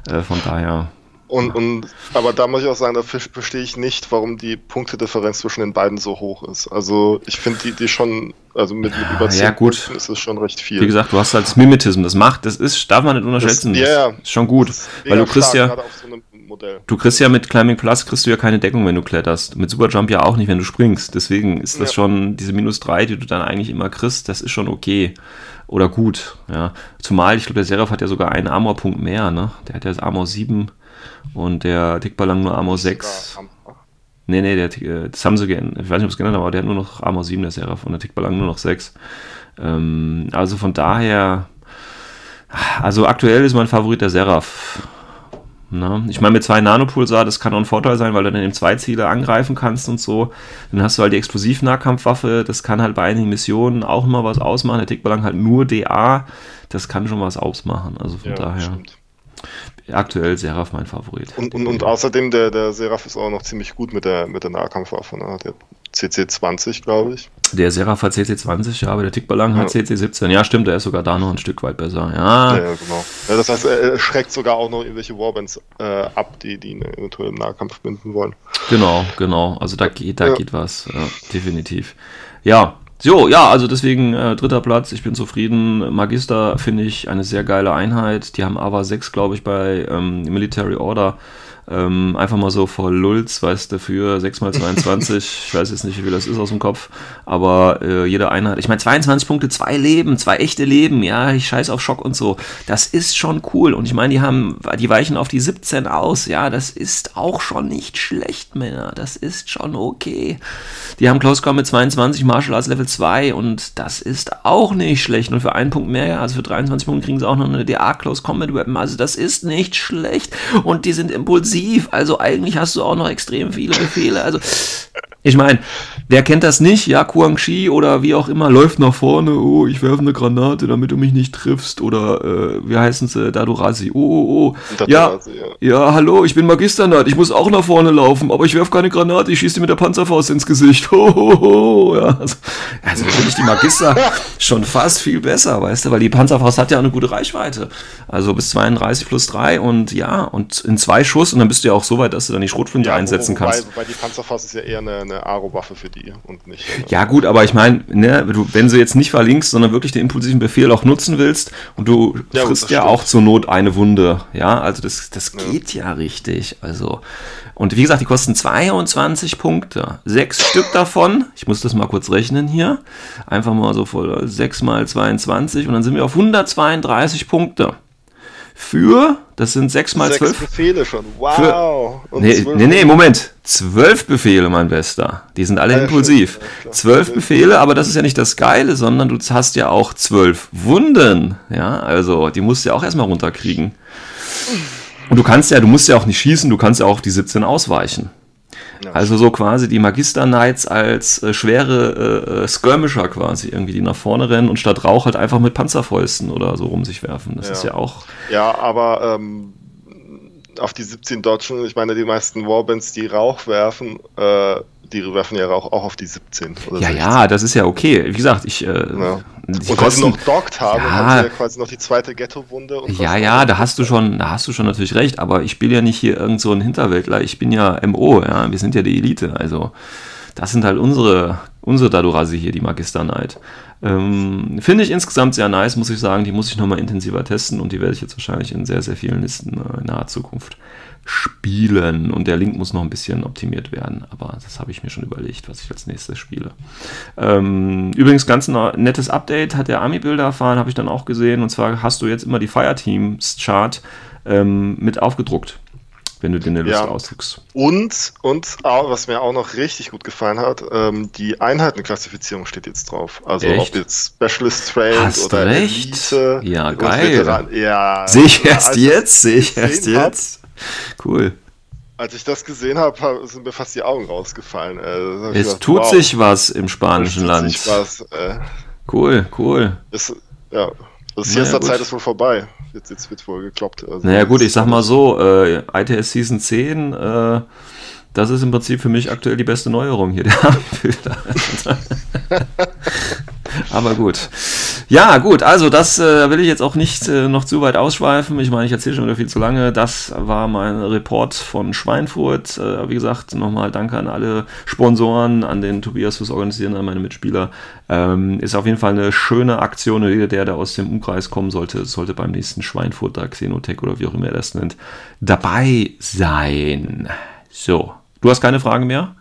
Äh, von daher. Und, und, aber da muss ich auch sagen, da ver- verstehe ich nicht, warum die Punktedifferenz zwischen den beiden so hoch ist. Also ich finde die, die schon, also mit, mit über 10 ja, gut. Punkten ist es schon recht viel. Wie gesagt, du hast halt das Mimetism, das macht, das ist, darf man nicht unterschätzen. ja, ja. Das ist schon gut. Das Weil du kriegst ja, gerade auf so einem Modell. Du kriegst ja mit Climbing Plus kriegst du ja keine Deckung, wenn du kletterst. Mit Superjump ja auch nicht, wenn du springst. Deswegen ist das Ja. schon, diese minus 3, die du dann eigentlich immer kriegst, das ist schon okay. Oder gut, ja. Zumal, ich glaube, der Seraph hat ja sogar einen Armor-Punkt mehr, ne? Der hat ja das Armor 7 und der Tickballang nur Armor 6. Sogar am- Nee, nee, der, äh, das haben sie geändert. Ich weiß nicht, ob es geändert haben, aber der hat nur noch Armor 7, der Seraph, und der Tickballang nur noch 6. Ähm, also von daher, also aktuell ist mein Favorit der Seraph. Na, ich meine, mit zwei Nanopulsar, das kann auch ein Vorteil sein, weil du dann eben zwei Ziele angreifen kannst und so. Dann hast du halt die Explosiv-Nahkampfwaffe, das kann halt bei einigen Missionen auch mal was ausmachen. Der Tickballang halt nur DA, das kann schon was ausmachen. Also von Ja, daher, stimmt. Aktuell Seraph mein Favorit. Und, und, und außerdem, der, der Seraph ist auch noch ziemlich gut mit der, mit der Nahkampfwaffe. Ne? Der CC20, glaube ich. Der Seraph hat CC20, ja, aber der Tickballang hat Ja. CC17. Ja, stimmt, der ist sogar da noch ein Stück weit besser. Ja, Ja, ja genau. Ja, das heißt, er schreckt sogar auch noch irgendwelche Warbands äh, ab, die, die ihn eventuell im Nahkampf binden wollen. genau, genau. Also da geht, da geht was, definitiv. Ja, So, ja, also deswegen äh, dritter Platz, ich bin zufrieden. Magister finde ich eine sehr geile Einheit. Die haben aber 6, glaube ich, bei ähm, Military Order. Ähm, einfach mal so vor Lulz, weißt du, für 6 mal 22, ich weiß jetzt nicht, wie viel das ist aus dem Kopf, aber äh, jede Einheit, ich meine 22 Punkte, zwei Leben, zwei echte Leben, ja, ich scheiß auf Schock und so, das ist schon cool. Und ich meine, die haben, die weichen auf die 17 aus, ja, das ist auch schon nicht schlecht, Männer, das ist schon okay. Die haben Close Combat 22, Martial Arts Level 2 und das ist auch nicht schlecht. Und für einen Punkt mehr, also für 23 Punkte kriegen sie auch noch eine DA Close Combat Weapon, also das ist nicht schlecht. Und die sind impulsiv intensiv. Also eigentlich hast du auch noch extrem viele Befehle. Also ich meine, wer kennt das nicht? Ja, Kuang Shi oder wie auch immer läuft nach vorne. Oh, ich werfe eine Granate, damit du mich nicht triffst. Oder äh, wie heißen sie? Dadurasi. Oh, oh, oh. Ja, ja, hallo, ich bin Magisternat. Ich muss auch nach vorne laufen, aber ich werfe keine Granate. Ich schieße dir mit der Panzerfaust ins Gesicht. Ho, ho, ho. Ja, also, also finde ich die Magister schon fast viel besser, weißt du, weil die Panzerfaust hat ja eine gute Reichweite. Also bis 32 plus 3 und ja, und in zwei Schuss und dann bist du ja auch so weit, dass du dann die Schrotflinte ja, einsetzen wobei, kannst. Wobei die Panzerfaust ist ja eher eine eine Aro-Waffe für die und nicht. Äh, ja, gut, aber ich meine, ne, wenn du jetzt nicht verlinkst, sondern wirklich den impulsiven Befehl auch nutzen willst und du ja, frisst gut, ja stimmt. auch zur Not eine Wunde, ja, also das, das geht ja. ja richtig. Also, und wie gesagt, die kosten 22 Punkte. Sechs Stück davon, ich muss das mal kurz rechnen hier, einfach mal so voll 6 mal 22 und dann sind wir auf 132 Punkte für, das sind 6 mal 12. Sechs Befehle schon, wow. Für, nee, nee, nee, Moment. 12 Befehle, mein Bester. Die sind alle ja, impulsiv. Ja, 12 Befehle, aber das ist ja nicht das Geile, sondern du hast ja auch 12 Wunden. Ja, also die musst du ja auch erstmal runterkriegen. Und du kannst ja, du musst ja auch nicht schießen, du kannst ja auch die 17 ausweichen. Also so quasi die Magister Knights als äh, schwere äh, äh, Skirmisher quasi irgendwie, die nach vorne rennen und statt Rauch halt einfach mit Panzerfäusten oder so rum sich werfen. Das ja. ist ja auch. Ja, aber ähm, auf die 17 Deutschen, ich meine, die meisten Warbands, die Rauch werfen, äh, die werfen ja auch, auch auf die 17. ja, 16. ja, das ist ja okay. Wie gesagt, ich. Äh, ja. und weil sie noch dockt haben, ja, haben sie ja quasi noch die zweite Ghetto-Wunde. Ja, ja, da hast du schon, da hast du schon natürlich recht, aber ich spiele ja nicht hier irgend so ein Hinterwäldler, ich bin ja MO, ja, wir sind ja die Elite, also das sind halt unsere, unsere Dadurasi hier, die Magister Knight. Ähm, Finde ich insgesamt sehr nice, muss ich sagen. Die muss ich nochmal intensiver testen und die werde ich jetzt wahrscheinlich in sehr, sehr vielen Listen äh, in naher Zukunft spielen. Und der Link muss noch ein bisschen optimiert werden, aber das habe ich mir schon überlegt, was ich als nächstes spiele. Ähm, übrigens, ganz nettes Update hat der Ami-Builder erfahren, habe ich dann auch gesehen. Und zwar hast du jetzt immer die Fireteams-Chart ähm, mit aufgedruckt wenn du dir eine Lust ja. ausdrückst. Und, und was mir auch noch richtig gut gefallen hat, ähm, die Einheitenklassifizierung steht jetzt drauf. Also Echt? ob jetzt Specialist Trained oder recht? Elite. Ja, geil. Ja, sehe ich erst also, jetzt, sehe ich erst jetzt. Cool. Als ich das gesehen habe, sind mir fast die Augen rausgefallen. Äh, es gedacht, tut wow, sich was im spanischen Land. Sich was, äh, cool, cool. Ist, ja, das Siesta-Zeit ist wohl vorbei. Jetzt, jetzt wird wohl gekloppt. Also naja gut, ich sag mal so, äh, ITS Season 10, äh, das ist im Prinzip für mich aktuell die beste Neuerung hier, der Aber gut. Ja, gut, also das äh, will ich jetzt auch nicht äh, noch zu weit ausschweifen. Ich meine, ich erzähle schon wieder viel zu lange. Das war mein Report von Schweinfurt. Äh, wie gesagt, nochmal danke an alle Sponsoren, an den Tobias fürs Organisieren, an meine Mitspieler. Ähm, ist auf jeden Fall eine schöne Aktion. Jeder, der da aus dem Umkreis kommen sollte, sollte beim nächsten Schweinfurter Xenotech oder wie auch immer er das nennt, dabei sein. So, du hast keine Fragen mehr?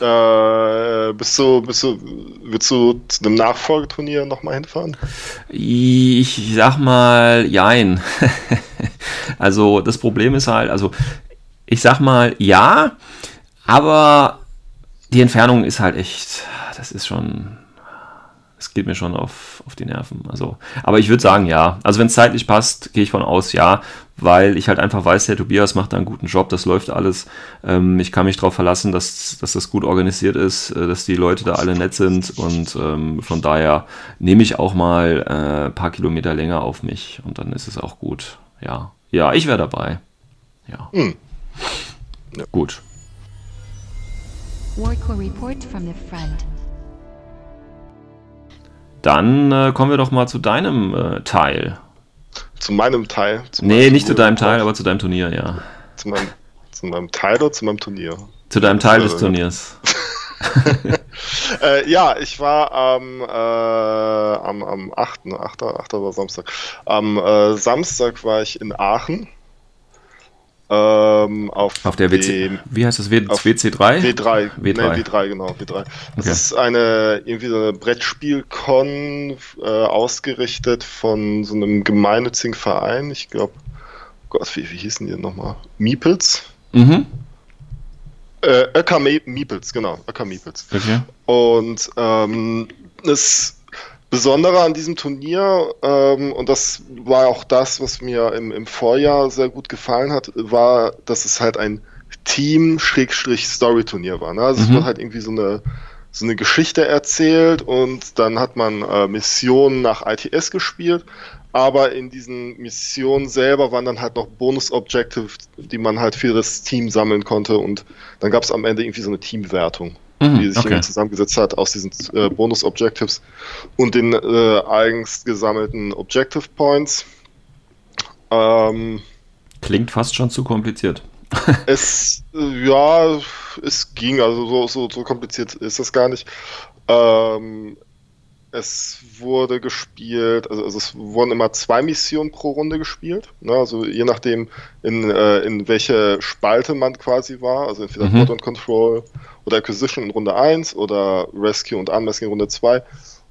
Äh, bist du, bist du, willst du zu einem Nachfolgeturnier nochmal hinfahren? Ich sag mal, jein. also das Problem ist halt, also ich sag mal ja, aber die Entfernung ist halt echt, das ist schon, es geht mir schon auf, auf die Nerven. Also, aber ich würde sagen, ja. Also wenn es zeitlich passt, gehe ich von aus, ja weil ich halt einfach weiß, der Tobias macht da einen guten Job, das läuft alles. Ähm, ich kann mich darauf verlassen, dass, dass das gut organisiert ist, äh, dass die Leute da alle nett sind und ähm, von daher nehme ich auch mal ein äh, paar Kilometer länger auf mich und dann ist es auch gut. Ja, ja, ich wäre dabei. Ja. Hm. ja. Gut. Dann äh, kommen wir doch mal zu deinem äh, Teil. Zu meinem Teil. Zu nee, nicht zu deinem Teil, aber zu deinem Turnier, ja. Zu meinem, zu meinem Teil oder zu meinem Turnier? Zu deinem Teil des Turniers. äh, ja, ich war am, äh, am, am 8. 8. 8. war Samstag. Am äh, Samstag war ich in Aachen. Ähm, auf, auf der WC, wie heißt das? W, WC3? W3. W3. Nee, W3, genau, W3. Das okay. ist eine irgendwie so eine Brettspielcon äh, ausgerichtet von so einem gemeinnützigen Verein. Ich glaube, Gott, wie, wie hießen die nochmal? Meeples? Mhm. Äh, Öcker Meeples, genau, Öcker Meeples. Okay. Und ähm, das Besondere an diesem Turnier, ähm, und das war auch das, was mir im, im Vorjahr sehr gut gefallen hat, war, dass es halt ein Team-Story-Turnier war. Ne? Also mhm. es wird halt irgendwie so eine, so eine Geschichte erzählt und dann hat man äh, Missionen nach ITS gespielt, aber in diesen Missionen selber waren dann halt noch Bonus-Objectives, die man halt für das Team sammeln konnte und dann gab es am Ende irgendwie so eine Teamwertung, mhm, die sich okay. zusammengesetzt hat aus diesen äh, Bonus-Objectives und den äh, eigens gesammelten Objective Points. Ähm, Klingt fast schon zu kompliziert. es, äh, ja, es ging, also so, so, so kompliziert ist das gar nicht. Ähm, es wurde gespielt, also, also, es wurden immer zwei Missionen pro Runde gespielt. Ne? Also je nachdem, in, äh, in welche Spalte man quasi war, also entweder mhm. and Control oder Acquisition in Runde 1 oder Rescue und Unmasking in Runde 2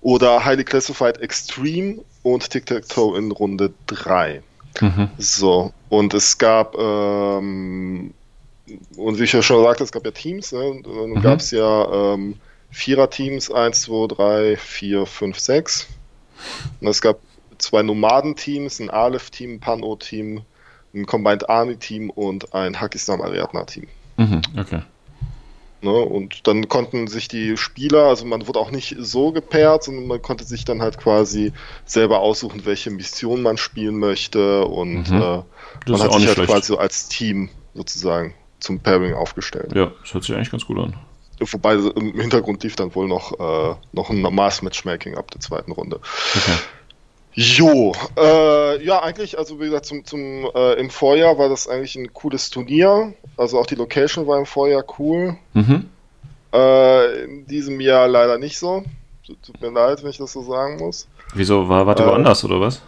oder Highly Classified Extreme und Tic-Tac-Toe in Runde 3. Mhm. So, und es gab, ähm, und wie ich ja schon sagte, es gab ja Teams, ne? und dann mhm. gab es ja ähm, Vierer-Teams, 1, 2, 3, 4, 5, 6. Und es gab zwei Nomaden-Teams, ein Aleph-Team, ein Pan-O-Team, ein Combined Army-Team und ein Hakistan Ariadna-Team. Mhm, okay. Ne, und dann konnten sich die Spieler, also man wurde auch nicht so gepaart, sondern man konnte sich dann halt quasi selber aussuchen, welche Mission man spielen möchte und mhm. äh, man hat sich halt schlecht. quasi so als Team sozusagen zum Pairing aufgestellt. Ja, das hört sich eigentlich ganz gut an. Wobei im Hintergrund lief dann wohl noch, äh, noch ein normales Matchmaking ab der zweiten Runde. Okay. Jo, äh, ja, eigentlich, also wie gesagt, zum, zum, äh, im Vorjahr war das eigentlich ein cooles Turnier. Also auch die Location war im Vorjahr cool. Mhm. Äh, in diesem Jahr leider nicht so. Tut mir leid, wenn ich das so sagen muss. Wieso? War, war die woanders oder was?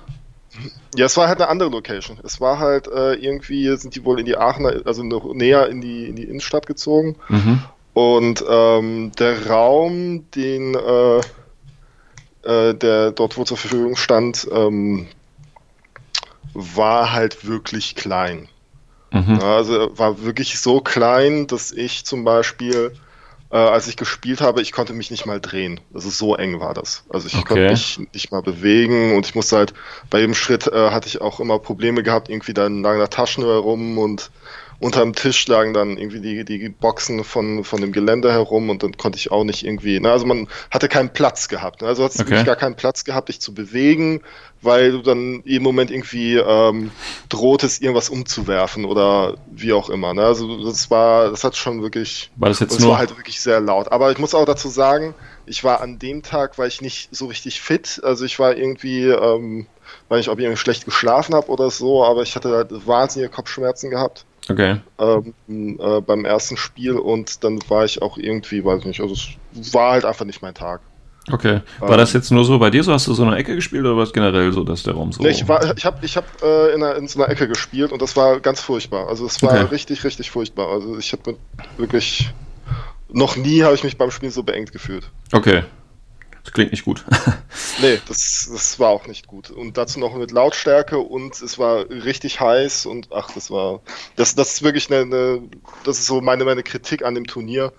Ja, es war halt eine andere Location. Es war halt äh, irgendwie, sind die wohl in die Aachener, also noch näher in die, in die Innenstadt gezogen. Mhm. Und ähm, der Raum, den äh, äh, der dort wo zur Verfügung stand, ähm, war halt wirklich klein. Mhm. Also war wirklich so klein, dass ich zum Beispiel, äh, als ich gespielt habe, ich konnte mich nicht mal drehen. Also so eng war das. Also ich okay. konnte mich nicht mal bewegen und ich musste halt bei jedem Schritt äh, hatte ich auch immer Probleme gehabt, irgendwie dann lagen da Taschen herum und unterm Tisch lagen dann irgendwie die, die Boxen von, von dem Gelände herum und dann konnte ich auch nicht irgendwie, ne, also man hatte keinen Platz gehabt. Ne, also hat okay. gar keinen Platz gehabt, dich zu bewegen, weil du dann im Moment irgendwie ähm, drohtest, irgendwas umzuwerfen oder wie auch immer. Ne? Also das war, das hat schon wirklich, war das jetzt nur? war halt wirklich sehr laut. Aber ich muss auch dazu sagen, ich war an dem Tag, war ich nicht so richtig fit. Also ich war irgendwie, ähm, weiß nicht, ob ich irgendwie schlecht geschlafen habe oder so, aber ich hatte halt wahnsinnige Kopfschmerzen gehabt. Okay. Ähm, äh, beim ersten Spiel und dann war ich auch irgendwie, weiß ich nicht, also es war halt einfach nicht mein Tag. Okay. War ähm, das jetzt nur so bei dir so? Hast du so eine Ecke gespielt oder war es generell so, dass der Raum so. Nee, ich, war, ich habe ich hab, äh, in, in, so einer Ecke gespielt und das war ganz furchtbar. Also es war okay. richtig, richtig furchtbar. Also ich habe wirklich. Noch nie habe ich mich beim Spielen so beengt gefühlt. Okay. Das klingt nicht gut. nee, das, das war auch nicht gut. Und dazu noch mit Lautstärke und es war richtig heiß und ach, das war. Das, das ist wirklich eine, eine das ist so meine, meine Kritik an dem Turnier.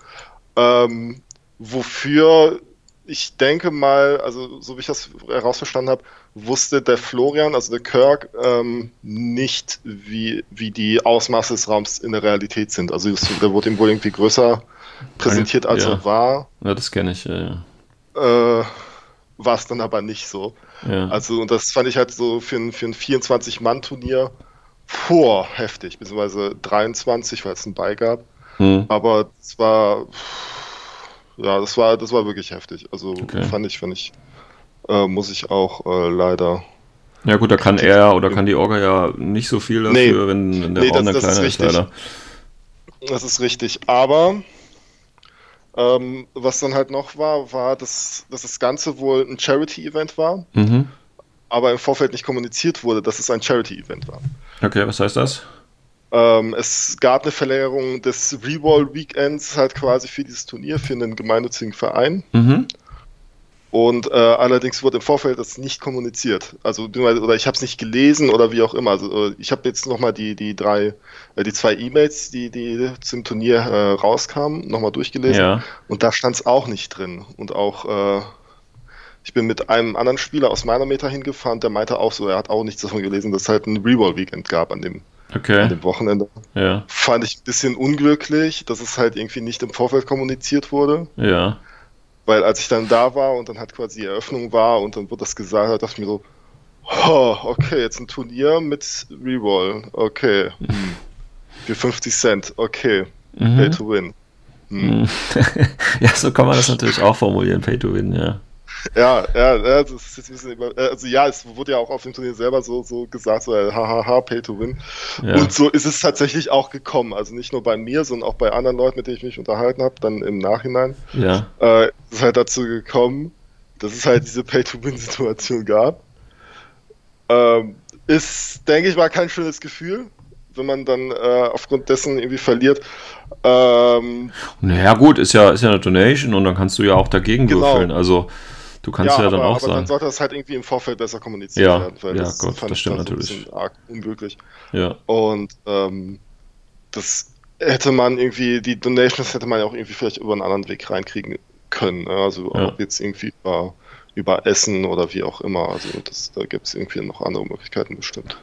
Ähm, wofür ich denke mal, also so wie ich das herausverstanden habe, wusste der Florian, also der Kirk, ähm, nicht, wie, wie die Ausmaße des Raums in der Realität sind. Also der wurde ihm wohl irgendwie größer präsentiert, als ja. er war. Ja, das kenne ich, ja, ja äh, war es dann aber nicht so. Ja. Also, und das fand ich halt so für ein, für ein 24-Mann-Turnier vor heftig, beziehungsweise 23, weil es einen Ball gab. Hm. Aber es war, ja, das war, das war wirklich heftig. Also okay. fand ich, fand ich, äh, muss ich auch äh, leider. Ja gut, da kann er oder kann die Orga ja nicht so viel dafür, nee, wenn, wenn der nee, Raum das, dann kleiner ist, ist leider. Das ist richtig. Aber Ähm, was dann halt noch war, war, dass, dass das Ganze wohl ein Charity-Event war, Mhm. aber im Vorfeld nicht kommuniziert wurde, dass es ein Charity-Event war. Okay, was heißt das? Ähm, es gab eine Verlängerung des Rewall Weekends halt quasi für dieses Turnier, für einen gemeinnützigen Verein. Mhm. Und äh, allerdings wurde im Vorfeld das nicht kommuniziert. Also oder ich habe es nicht gelesen oder wie auch immer. Also äh, ich habe jetzt nochmal die die drei äh, die zwei E-Mails, die die zum Turnier äh, rauskamen, nochmal durchgelesen. Ja. Und da stand es auch nicht drin. Und auch äh, ich bin mit einem anderen Spieler aus meiner Meta hingefahren, der meinte auch so, er hat auch nichts davon gelesen, dass es halt ein Rewall Weekend gab an dem an Okay. dem Wochenende. Ja. Fand ich ein bisschen unglücklich, dass es halt irgendwie nicht im Vorfeld kommuniziert wurde. Ja. Weil als ich dann da war und dann halt quasi die Eröffnung war und dann wurde das gesagt, da dachte ich mir so, oh, okay, jetzt ein Turnier mit Reroll, okay. Hm. Für 50 Cent, okay. Pay Mhm. to win. Hm. Mhm. ja, so kann man das natürlich auch formulieren, Pay to Win, ja. Ja, ja, das ist jetzt ein bisschen über, äh, also ja, es wurde ja auch auf dem Turnier selber so, so gesagt, so, äh, hahaha, Pay to win. Ja. Und so ist es tatsächlich auch gekommen. Also nicht nur bei mir, sondern auch bei anderen Leuten, mit denen ich mich unterhalten habe, dann im Nachhinein. ja. äh, ist halt dazu gekommen, dass es halt diese Pay-to-Win-Situation gab. Ähm, ist, denke ich mal, kein schönes Gefühl, wenn man dann äh, aufgrund dessen irgendwie verliert. Ähm, Naja, gut, ist ja, ist ja eine Donation und dann kannst du ja auch dagegen Genau. würfeln. Also, du kannst ja, dann aber, auch aber dann sagen. sollte das halt irgendwie im Vorfeld besser kommuniziert Ja, werden. ja, Gott, fand das stimmt dann ein natürlich. bisschen arg unglücklich. Ja. Und ähm, das hätte man irgendwie, die Donations hätte man ja auch irgendwie vielleicht über einen anderen Weg reinkriegen können. ne? Also Ja. ob jetzt irgendwie über, über Essen oder wie auch immer. Also das, da gibt es irgendwie noch andere Möglichkeiten bestimmt.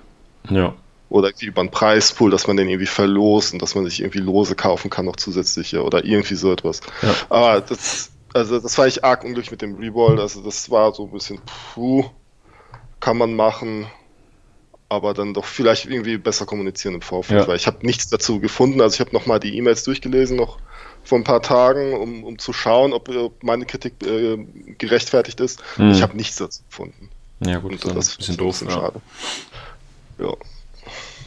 Ja. Oder irgendwie über einen Preispool, dass man den irgendwie verlost und dass man sich irgendwie Lose kaufen kann, noch zusätzliche oder irgendwie so etwas. Ja. Aber das, also das war ich arg unglücklich mit dem Reroll. Also das war so ein bisschen, puh, kann man machen, aber dann doch vielleicht irgendwie besser kommunizieren im Vorfeld, Ja. weil ich habe nichts dazu gefunden. Also ich habe nochmal die E-Mails durchgelesen, noch vor ein paar Tagen, um, um zu schauen, ob, ob meine Kritik äh, gerechtfertigt ist. Hm. Ich habe nichts dazu gefunden. Ja, gut, Und ist dann ein das bisschen ist doof. Ja. schade. Ja.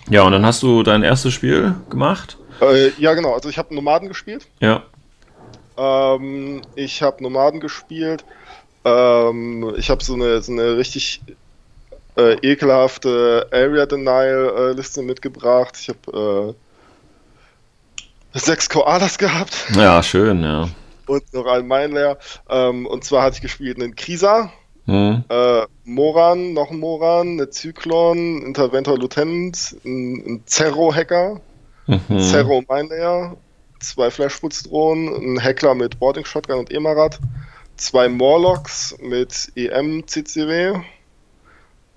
ja, und dann hast du dein erstes Spiel gemacht. Äh, ja, genau. Also ich habe Nomaden gespielt. Ja. Ähm, ich habe Nomaden gespielt. Ähm, ich habe so eine, so eine richtig äh, ekelhafte Area Denial äh, Liste mitgebracht. Ich habe äh, sechs Koalas gehabt Ja, schön, ja. und noch einen Mindlayer. Ähm, und zwar hatte ich gespielt einen Krisa, Hm. äh, Moran, noch ein Moran, eine Zyklon, Interventor Lieutenant, ein, ein Zerro-Hacker, Mhm. Zerro Mindlayer, zwei Flashputzdrohnen, ein Heckler mit Boarding Shotgun und Emarat, zwei Morlocks mit EM-CCW,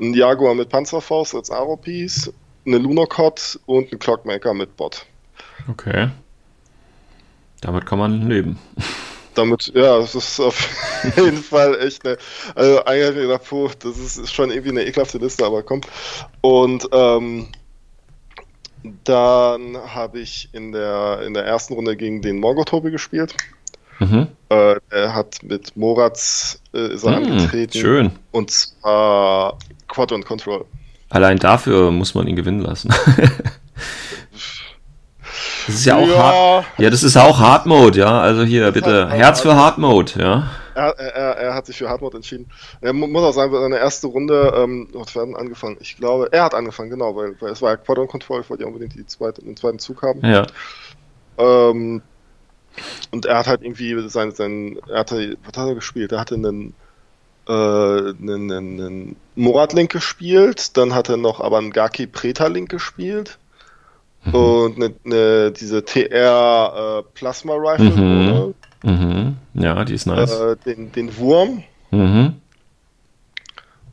ein Jaguar mit Panzerfaust als Aro-Piece, eine Lunocod und ein Clockmaker mit Bot. Okay. Damit kann man leben. Damit, ja, das ist auf jeden Fall echt eine, also eigentlich ich gedacht, puh, das ist, ist schon irgendwie eine ekelhafte Liste, aber komm. Und ähm, dann habe ich in der, in der ersten Runde gegen den Morgotobi gespielt. Mhm. Äh, er hat mit Moratz äh, ist er Hm, angetreten. schön. Und zwar Quadrant Control. Allein dafür muss man ihn gewinnen lassen. Das ist ja auch Ja. hart. Ja, das ist auch Hard Mode, ja. Also hier bitte halt Herz für. Hard Mode, ja. Er, er, er hat sich für Hardmode entschieden. Er mu- muss auch sagen, seine erste Runde, ähm, wir hatten angefangen? Ich glaube, er hat angefangen, genau, weil, weil es war ja Quadrant Control, ich wollte ja unbedingt die zweite, den zweiten Zug haben. Ja. Ähm, und er hat halt irgendwie sein, sein er hatte, was hat er gespielt? Er hatte einen, äh, einen, einen, Murat-Link gespielt, dann hat er noch aber einen Gaki Preta-Link gespielt und eine, eine, diese TR äh, Plasma Rifle, Mhm. Mhm. Ja, die ist nice. äh, den, den Wurm Mhm.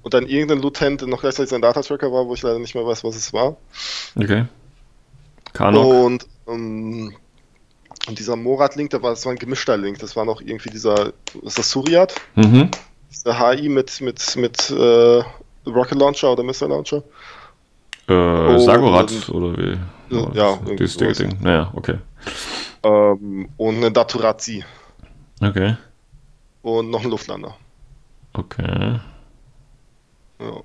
und dann irgendein Lutent, der noch gleichzeitig sein Data-Tracker war, wo ich leider nicht mehr weiß, was es war. Okay. Kanok. Und, ähm, und dieser Morat-Link, der war, das war ein gemischter Link, das war noch irgendwie dieser, ist das Suriat? Mhm. Der HI mit, mit, mit äh, Rocket Launcher oder Missile Launcher. Äh, Sagorat oder wie? Ja, irgendwie Dieses. Ding. Naja, okay. Ähm, und eine Daturazzi. Okay. Und noch ein Luftlander. Okay. Ja.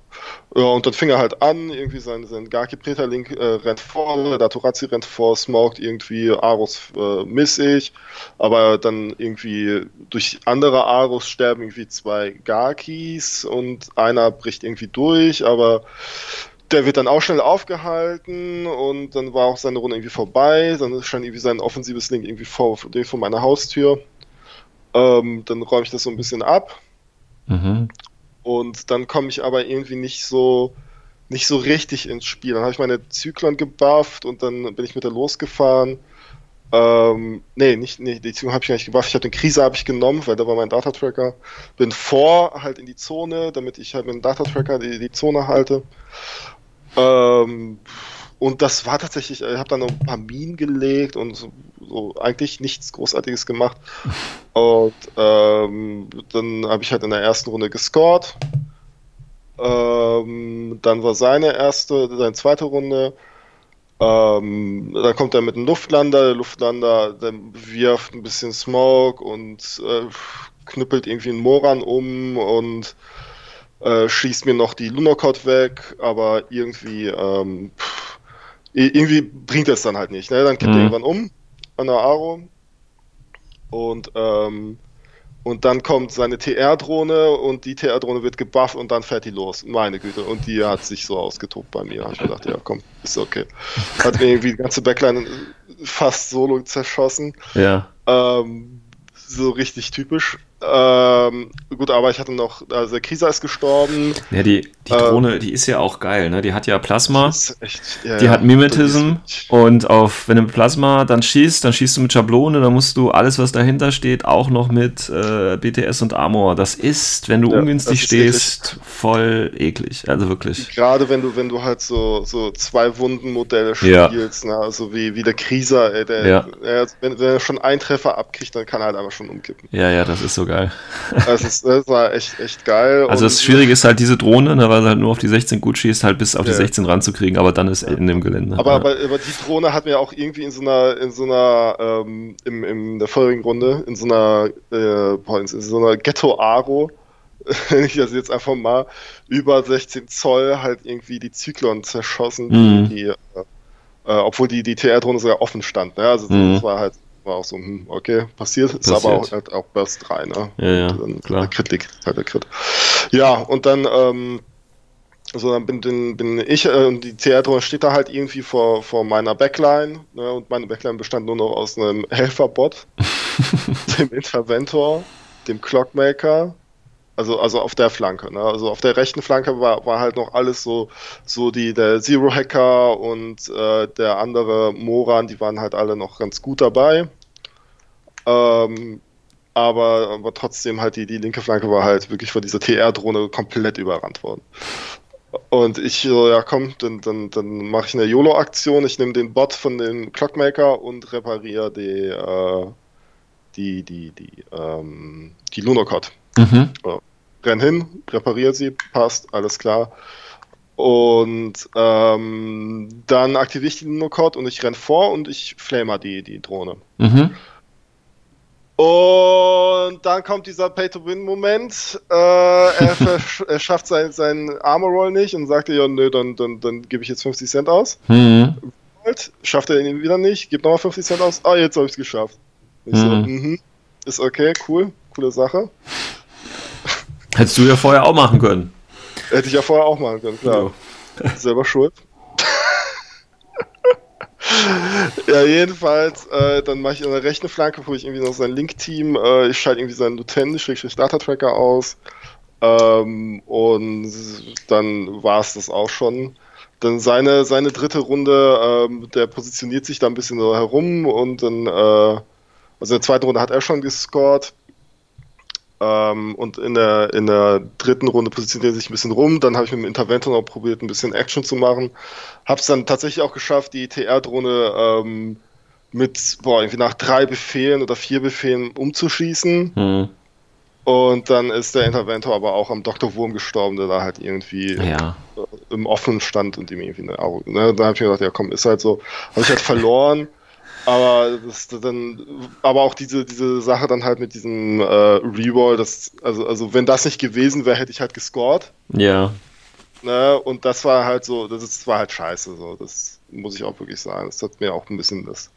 Ja, und dann fing er halt an, irgendwie sein, sein Gaki Preterlink äh, rennt vor, der Turazzi rennt vor, smoked irgendwie, Arus äh, miss ich, aber dann irgendwie durch andere Arus sterben irgendwie zwei Gakis und einer bricht irgendwie durch, aber der wird dann auch schnell aufgehalten und dann war auch seine Runde irgendwie vorbei, dann stand irgendwie sein offensives Link irgendwie vor, vor meiner Haustür. Ähm, dann räume ich das so ein bisschen ab. Mhm. Und dann komme ich aber irgendwie nicht so, nicht so richtig ins Spiel. Dann habe ich meine Zyklon gebufft und dann bin ich mit der losgefahren. Ähm, nee, nicht, nee, die Zyklon habe ich gar nicht gebufft. Ich habe den Krise habe ich genommen, weil da war mein Data-Tracker. Bin vor halt in die Zone, damit ich halt mit dem Data-Tracker die, die Zone halte. Ähm, und das war tatsächlich, ich habe dann noch ein paar Minen gelegt und so, so eigentlich nichts Großartiges gemacht. Und ähm, dann habe ich halt in der ersten Runde gescored. Ähm, dann war seine erste, seine zweite Runde. Ähm, dann kommt er mit einem Luftlander. Der Luftlander der wirft ein bisschen Smoke und äh, knüppelt irgendwie einen Moran um und äh, schießt mir noch die Lunokot weg, aber irgendwie ähm, pff, irgendwie bringt es dann halt nicht. Ne? Dann kippt mhm. er irgendwann um an der Aro und ähm, und dann kommt seine TR-Drohne und die TR-Drohne wird gebufft und dann fährt die los. Meine Güte. Und die hat sich so ausgetobt bei mir. Hab ich gedacht, ja komm, ist okay. Hat mir irgendwie die ganze Backline fast solo zerschossen. Ja. Ähm, so richtig typisch. Ähm, gut, aber ich hatte noch, also der Kisa ist gestorben. Ja, die, die Drohne, ähm, die ist ja auch geil, ne? Die hat ja Plasma, echt, ja, die ja, hat Mimetism und auf, wenn du mit Plasma dann schießt, dann schießt du mit Schablone, dann musst du alles, was dahinter steht, auch noch mit äh, BTS und Armor. Das ist, wenn du ja, ungünstig stehst, eklig. voll eklig. Also wirklich. Gerade wenn du, wenn du halt so, so zwei Wunden-Modelle spielst, ne? also wie, wie der Krieser, ey, der, der, wenn, wenn er schon einen Treffer abkriegt, dann kann er halt einfach schon umkippen. Ja, ja, das ist so geil. Das, ist, das war echt, echt geil. Also das Schwierige ist halt diese Drohne, ne, weil sie halt nur auf die 16 gut schießt, halt bis auf die 16 ranzukriegen, aber dann ist ja. in dem Gelände. Aber, ja. aber, aber, die Drohne hat mir auch irgendwie in so einer, in so einer, ähm, im, in der vorigen Runde, in so einer, äh, in so einer Ghetto-Aro, wenn ich das jetzt einfach mal über 16 Zoll halt irgendwie die Zyklon zerschossen, mhm. die, äh, äh, obwohl die, die TR-Drohne sogar offen stand. Ne? Also mhm. das war halt war auch so, hm, okay, passiert, ist aber auch, halt auch Burst 3, ne? Ja, ja, dann, klar. Der Crit liegt, halt der Crit. Ja, und dann, ähm, so, dann bin, bin, bin ich, äh, die Theater steht da halt irgendwie vor, vor meiner Backline, ne, und meine Backline bestand nur noch aus einem Helferbot, dem Interventor, dem Clockmaker, also, also auf der Flanke, ne? Also auf der rechten Flanke war, war halt noch alles so, so die, der Zero-Hacker und äh, der andere Moran, die waren halt alle noch ganz gut dabei. Ähm, aber, aber trotzdem halt die, die linke Flanke war halt wirklich von dieser TR-Drohne komplett überrannt worden. Und ich so, ja komm, dann, dann, dann mache ich eine YOLO-Aktion. Ich nehme den Bot von dem Clockmaker und repariere die, äh, die, die, die, ähm, die Lunocod. Mhm. So, renn hin, repariere sie, passt, alles klar. Und ähm, dann aktiviere ich die Lunocod und ich renn vor und ich flamer die, die Drohne. Mhm. Und dann kommt dieser Pay-to-Win-Moment. Äh, er, er, schafft seinen sein Armor-Roll nicht und sagt, ja, nö, dann, dann, dann gebe ich jetzt 50 Cent aus. Mhm. Schafft er ihn wieder nicht, gibt nochmal 50 Cent aus. Ah, jetzt habe ich es geschafft. Ich mhm. so, mhm. Ist okay, cool, coole Sache. Hättest du ja vorher auch machen können. Hätte ich ja vorher auch machen können, klar. Ja. Selber schuld. ja, jedenfalls, äh, dann mache ich eine rechte Flanke, wo ich irgendwie noch sein Link-Team, äh, ich schalte irgendwie seinen Lieutenant-Data-Tracker aus. Ähm, und dann war es das auch schon. Dann seine, seine dritte Runde, ähm, der positioniert sich da ein bisschen so herum und dann, äh, also in der zweiten Runde hat er schon gescored. Ähm, und in der, in der dritten Runde positioniert er sich ein bisschen rum. Dann habe ich mit dem Interventor noch probiert, ein bisschen Action zu machen. Habe es dann tatsächlich auch geschafft, die TR-Drohne ähm, mit, boah, irgendwie nach drei Befehlen oder vier Befehlen umzuschießen. Mhm. Und dann ist der Interventor aber auch am Dr. Wurm gestorben, der da halt irgendwie ja. im Offenen stand und ihm irgendwie eine Auge. Ne? Da habe ich mir gedacht, ja komm, ist halt so. Habe ich halt verloren. Aber das dann, aber auch diese, diese Sache dann halt mit diesem äh, Reroll, das, also, also wenn das nicht gewesen wäre, hätte ich halt gescored. Ja. Ne? Und das war halt so, das, ist, war halt scheiße. So. Das muss ich auch wirklich sagen. Das hat mir auch ein bisschen das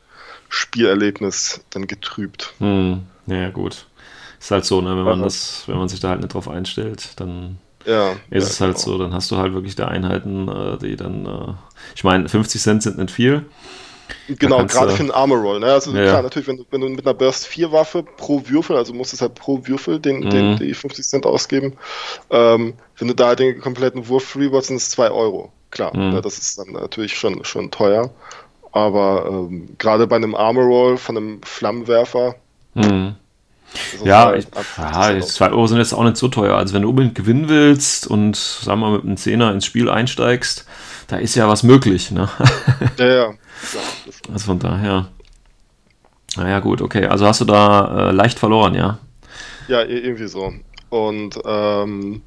Spielerlebnis dann getrübt. Hm. Ja, gut. Ist halt so, ne, wenn man das, wenn man sich da halt nicht drauf einstellt, dann ja, ist ja, es halt genau. so, dann hast du halt wirklich da Einheiten, äh, die dann, äh, ich meine, 50 Cent sind nicht viel. Genau, gerade für einen Armor Roll. Ne? Also Ja, klar, natürlich, wenn du, wenn du mit einer Burst 4 Waffe pro Würfel, also musst du halt pro Würfel den, Mhm. den, die 50 Cent ausgeben, ähm, wenn du da den kompletten Wurf freeboards, sind es 2 Euro. Klar, Mhm. ne? das ist dann natürlich schon, schon teuer. Aber ähm, gerade bei einem Armor Roll von einem Flammenwerfer. Hm. es Ja, halt ich, ab 50 ja, Cent jetzt 2 Euro sind jetzt auch nicht so teuer. Also wenn du unbedingt gewinnen willst und sagen wir mal mit einem Zehner ins Spiel einsteigst, da ist ja was möglich. Ne? Ja, ja. Also von daher. Naja, gut, okay. Also hast du da äh, leicht verloren, ja? Ja, i- irgendwie so. Und ähm,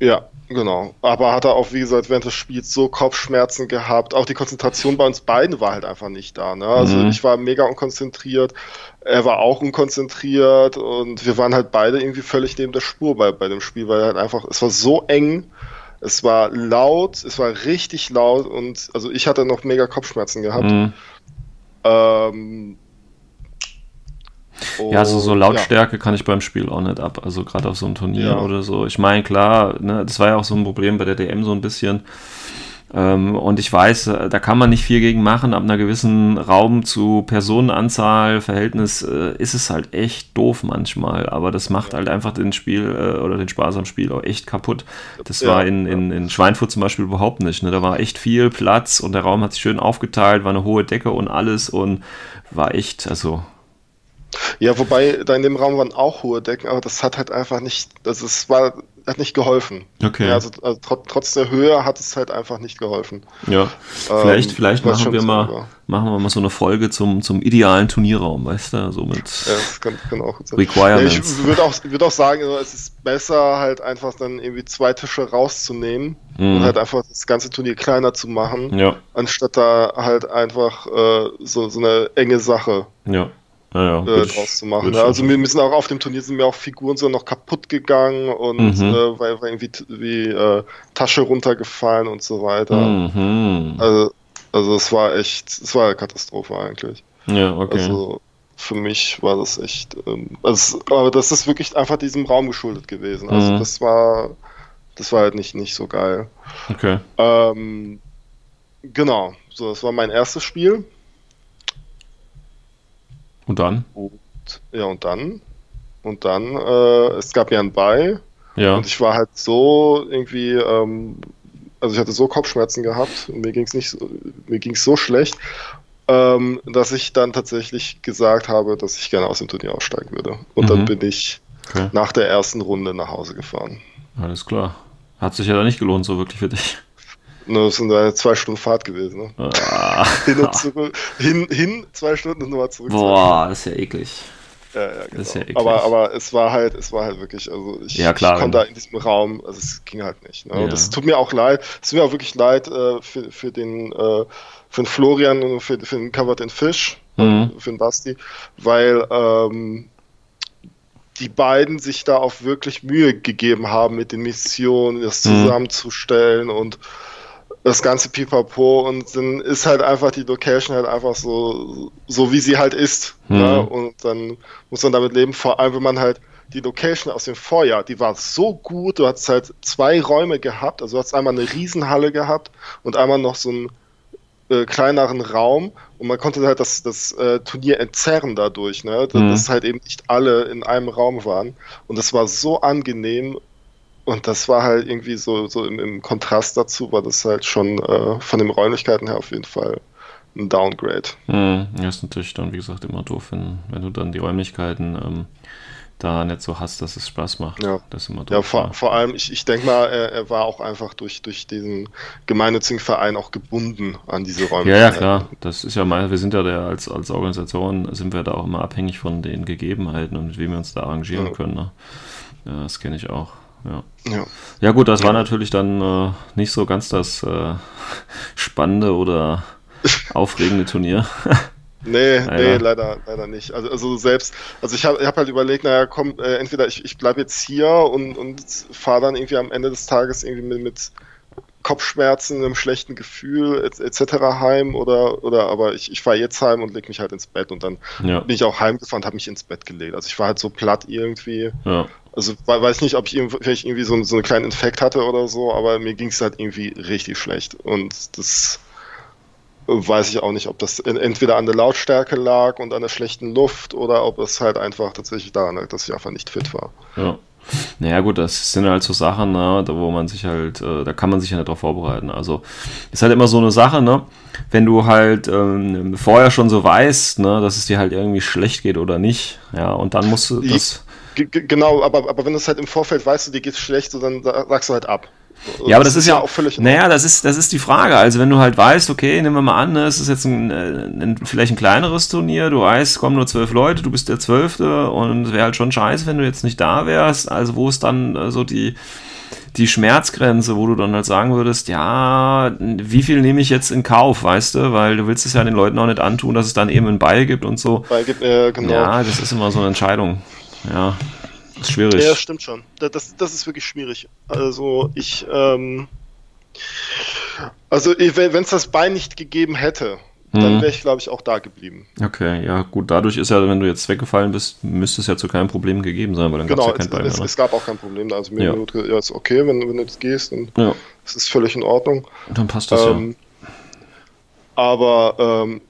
ja, genau. Aber hat er auch, wie gesagt, während des Spiels so Kopfschmerzen gehabt. Auch die Konzentration bei uns beiden war halt einfach nicht da. Ne? Also Mhm. ich war mega unkonzentriert, er war auch unkonzentriert und wir waren halt beide irgendwie völlig neben der Spur bei, bei dem Spiel, weil halt einfach, es war so eng. Es war laut, es war richtig laut und also ich hatte noch mega Kopfschmerzen gehabt. Mhm. Ähm, Ja, also so Lautstärke kann ich beim Spiel auch nicht ab. Also gerade auf so einem Turnier Ja. oder so. Ich meine, klar, ne, das war ja auch so ein Problem bei der DM so ein bisschen. Ähm, und ich weiß, äh, da kann man nicht viel gegen machen. Ab einer gewissen Raum zu Personenanzahl, Verhältnis äh, ist es halt echt doof manchmal. Aber das macht halt einfach den Spiel äh, oder den Spaß am Spiel auch echt kaputt. Das war in, in, in Schweinfurt zum Beispiel überhaupt nicht. Ne? Da war echt viel Platz und der Raum hat sich schön aufgeteilt, war eine hohe Decke und alles und war echt, also Ja, wobei da in dem Raum waren auch hohe Decken, aber das hat halt einfach nicht, also es war, hat nicht geholfen. Okay. Ja, also, also trotz, trotz der Höhe hat es halt einfach nicht geholfen. Ja, vielleicht, Ähm, vielleicht machen wir mal, war. machen wir mal so eine Folge zum, zum idealen Turnierraum, weißt du, so mit Ja, das kann, kann auch sein. Requirements. Ja, ich würde auch, würd auch sagen, also, es ist besser, halt einfach dann irgendwie zwei Tische rauszunehmen Mhm. und halt einfach das ganze Turnier kleiner zu machen, ja, anstatt da halt einfach äh, so, so eine enge Sache ja, ja, ja. äh, draus zu machen. ich Also mir müssen auch auf dem Turnier sind mir auch Figuren so noch kaputt gegangen und Mhm. äh, weil, weil irgendwie wie äh, Tasche runtergefallen und so weiter. Mhm. Also, also es war echt, es war eine Katastrophe eigentlich. Ja, okay. Also für mich war das echt, ähm, also, aber das ist wirklich einfach diesem Raum geschuldet gewesen. Also Mhm. das war, das war halt nicht, nicht so geil. okay. Ähm, genau, so das war mein erstes Spiel. Und dann? Und ja, und dann? Und dann, äh, es gab ja ein Bei Ja. und ich war halt so irgendwie, ähm, also ich hatte so Kopfschmerzen gehabt und mir ging es nicht, so- mir ging es so schlecht, ähm, dass ich dann tatsächlich gesagt habe, dass ich gerne aus dem Turnier aussteigen würde. Und Mhm. dann bin ich Okay. nach der ersten Runde nach Hause gefahren. Alles klar. Hat sich ja da nicht gelohnt, so wirklich für dich. Nur es sind eine zwei Stunden Fahrt gewesen. Ne? Ah. Hin und zurück. Hin, hin zwei Stunden und nochmal zurück. Boah, das ist ja eklig. Ja, ja, genau. Das ist ja eklig. aber, aber es war halt, es war halt wirklich, also ich, Ja, klar, ich konnte da in diesem Raum, also es ging halt nicht. Ne? Ja. Es tut mir auch leid, es tut mir auch wirklich leid äh, für, für den äh, für den Florian und für, für den Covered in Fish, Mhm. für den Basti, weil ähm, die beiden sich da auch wirklich Mühe gegeben haben mit den Missionen, das Mhm. zusammenzustellen und das ganze Pipapo und dann ist halt einfach die Location halt einfach so, so wie sie halt ist. Mhm. Ne? Und dann muss man damit leben, vor allem wenn man halt die Location aus dem Vorjahr, die war so gut, du hast halt zwei Räume gehabt, also du hast einmal eine Riesenhalle gehabt und einmal noch so einen äh, kleineren Raum und man konnte halt das, das äh, Turnier entzerren dadurch, ne? dass Mhm. dass halt eben nicht alle in einem Raum waren und das war so angenehm und das war halt irgendwie so, so im, im Kontrast dazu, war das halt schon äh, von den Räumlichkeiten her auf jeden Fall ein Downgrade. Hm, ja, ist natürlich dann, wie gesagt, immer doof, wenn, wenn du dann die Räumlichkeiten ähm, da nicht so hast, dass es Spaß macht. Ja. Das ist immer doof. Ja, vor, vor allem, ich, ich denke mal, er, er war auch einfach durch, durch diesen gemeinnützigen Verein auch gebunden an diese Ja, Räumlichkeiten. ja, klar. Das ist ja mal, wir sind ja der, als, als Organisation sind wir da auch immer abhängig von den Gegebenheiten und wie wir uns da arrangieren Ja. können. Ne? Ja, das kenne ich auch. Ja. Ja. ja, gut, das war natürlich dann äh, nicht so ganz das äh, spannende oder aufregende Turnier. Nee, leider. nee, leider, leider nicht. Also, also selbst, also ich habe hab halt überlegt, naja, komm, äh, entweder ich, ich bleibe jetzt hier und, und fahre dann irgendwie am Ende des Tages irgendwie mit, mit Kopfschmerzen, einem schlechten Gefühl etc. heim oder, oder aber ich, ich fahre jetzt heim und lege mich halt ins Bett und dann ja. bin ich auch heimgefahren und habe mich ins Bett gelegt. Also ich war halt so platt irgendwie. Ja. Also weiß nicht, ob ich vielleicht irgendwie so, so einen kleinen Infekt hatte oder so, aber mir ging es halt irgendwie richtig schlecht und das weiß ich auch nicht, ob das entweder an der Lautstärke lag und an der schlechten Luft oder ob es halt einfach tatsächlich daran lag, dass ich einfach nicht fit war. Ja. Naja, gut, das sind halt so Sachen, ne, da wo man sich halt, äh, da kann man sich ja nicht drauf vorbereiten. Also, ist halt immer so eine Sache, ne, wenn du halt ähm, vorher schon so weißt, ne, dass es dir halt irgendwie schlecht geht oder nicht, ja, und dann musst du das. Genau, aber, aber wenn du es halt im Vorfeld weißt, du, dir geht's schlecht, so, dann sagst du halt ab. Ja, aber das, das ist ja auch völlig. Naja, das ist, das ist die Frage. Also, wenn du halt weißt, okay, nehmen wir mal an, ne, es ist jetzt ein, äh, ein, vielleicht ein kleineres Turnier, du weißt, kommen nur zwölf Leute, du bist der Zwölfte und es wäre halt schon scheiße, wenn du jetzt nicht da wärst. Also, wo ist dann äh, so die, die Schmerzgrenze, wo du dann halt sagen würdest, ja, wie viel nehme ich jetzt in Kauf, weißt du? Weil du willst es ja den Leuten auch nicht antun, dass es dann eben ein Ball gibt und so. Ball gibt, äh, genau. Ja, das ist immer so eine Entscheidung. Ja. Das ist schwierig. Ja, stimmt schon. Das, das ist wirklich schwierig. Also ich, ähm, also wenn es das Bein nicht gegeben hätte, dann mhm. wäre ich, glaube ich, auch da geblieben. Okay, ja, gut, dadurch ist ja, wenn du jetzt weggefallen bist, müsste es ja zu keinem Problem gegeben sein, weil dann genau, gab es ja kein Bein. Es, es, gab auch kein Problem. Also mir ja. ja, ist okay, wenn, wenn du jetzt gehst, dann ja. es ist völlig in Ordnung. Und dann passt das ähm, ja. Aber ähm,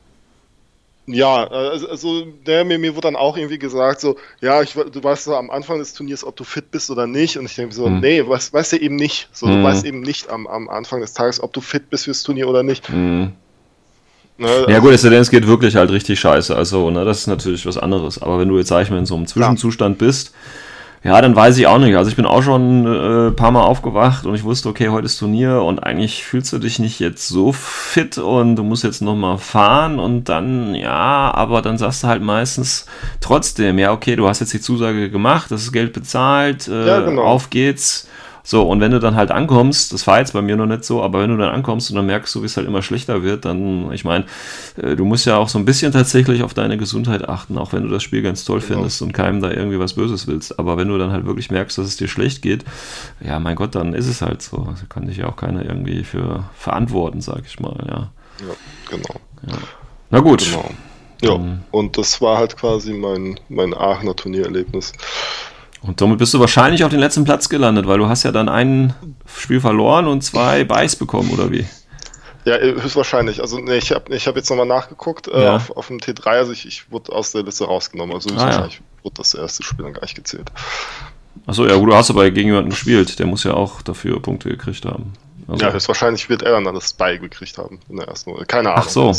ja, also, also der, mir, mir wurde dann auch irgendwie gesagt, so, ja, ich, du weißt so am Anfang des Turniers, ob du fit bist oder nicht. Und ich denke so, mhm. nee, weißt, weißt du eben nicht. So, mhm. Du weißt eben nicht am, am Anfang des Tages, ob du fit bist fürs Turnier oder nicht. Mhm. Ne, ja gut, es, es geht wirklich halt richtig scheiße. Also, ne, das ist natürlich was anderes. Aber wenn du jetzt, sag ich mal, in so einem Zwischenzustand ja. bist, ja, dann weiß ich auch nicht. Also ich bin auch schon ein äh, paar Mal aufgewacht und ich wusste, okay, heute ist Turnier und eigentlich fühlst du dich nicht jetzt so fit und du musst jetzt nochmal fahren und dann, ja, aber dann sagst du halt meistens trotzdem, ja, okay, du hast jetzt die Zusage gemacht, das ist Geld bezahlt, äh, ja, genau. auf geht's. So, und wenn du dann halt ankommst, das war jetzt bei mir noch nicht so, aber wenn du dann ankommst und dann merkst du, wie es halt immer schlechter wird, dann, ich meine, äh, du musst ja auch so ein bisschen tatsächlich auf deine Gesundheit achten, auch wenn du das Spiel ganz toll genau. findest und keinem da irgendwie was Böses willst. Aber wenn du dann halt wirklich merkst, dass es dir schlecht geht, ja, mein Gott, dann ist es halt so. Da also kann dich ja auch keiner irgendwie für verantworten, sag ich mal, ja. Ja, genau. Ja. Na gut. Genau. Ja, und das war halt quasi mein, mein Aachener Turniererlebnis. Und somit bist du wahrscheinlich auf den letzten Platz gelandet, weil du hast ja dann ein Spiel verloren und zwei Buys bekommen, oder wie? Ja, höchstwahrscheinlich. Also nee, ich habe ich hab jetzt nochmal nachgeguckt äh, ja. auf, auf dem T3, also ich, ich wurde aus der Liste rausgenommen. Also ah, ja. wurde das erste Spiel dann gar nicht gezählt. Achso, ja gut, du hast aber gegen jemanden gespielt, der muss ja auch dafür Punkte gekriegt haben. Also. Ja, höchstwahrscheinlich wird er dann das Spy gekriegt haben in der ersten Runde. Keine Ahnung. Ach so.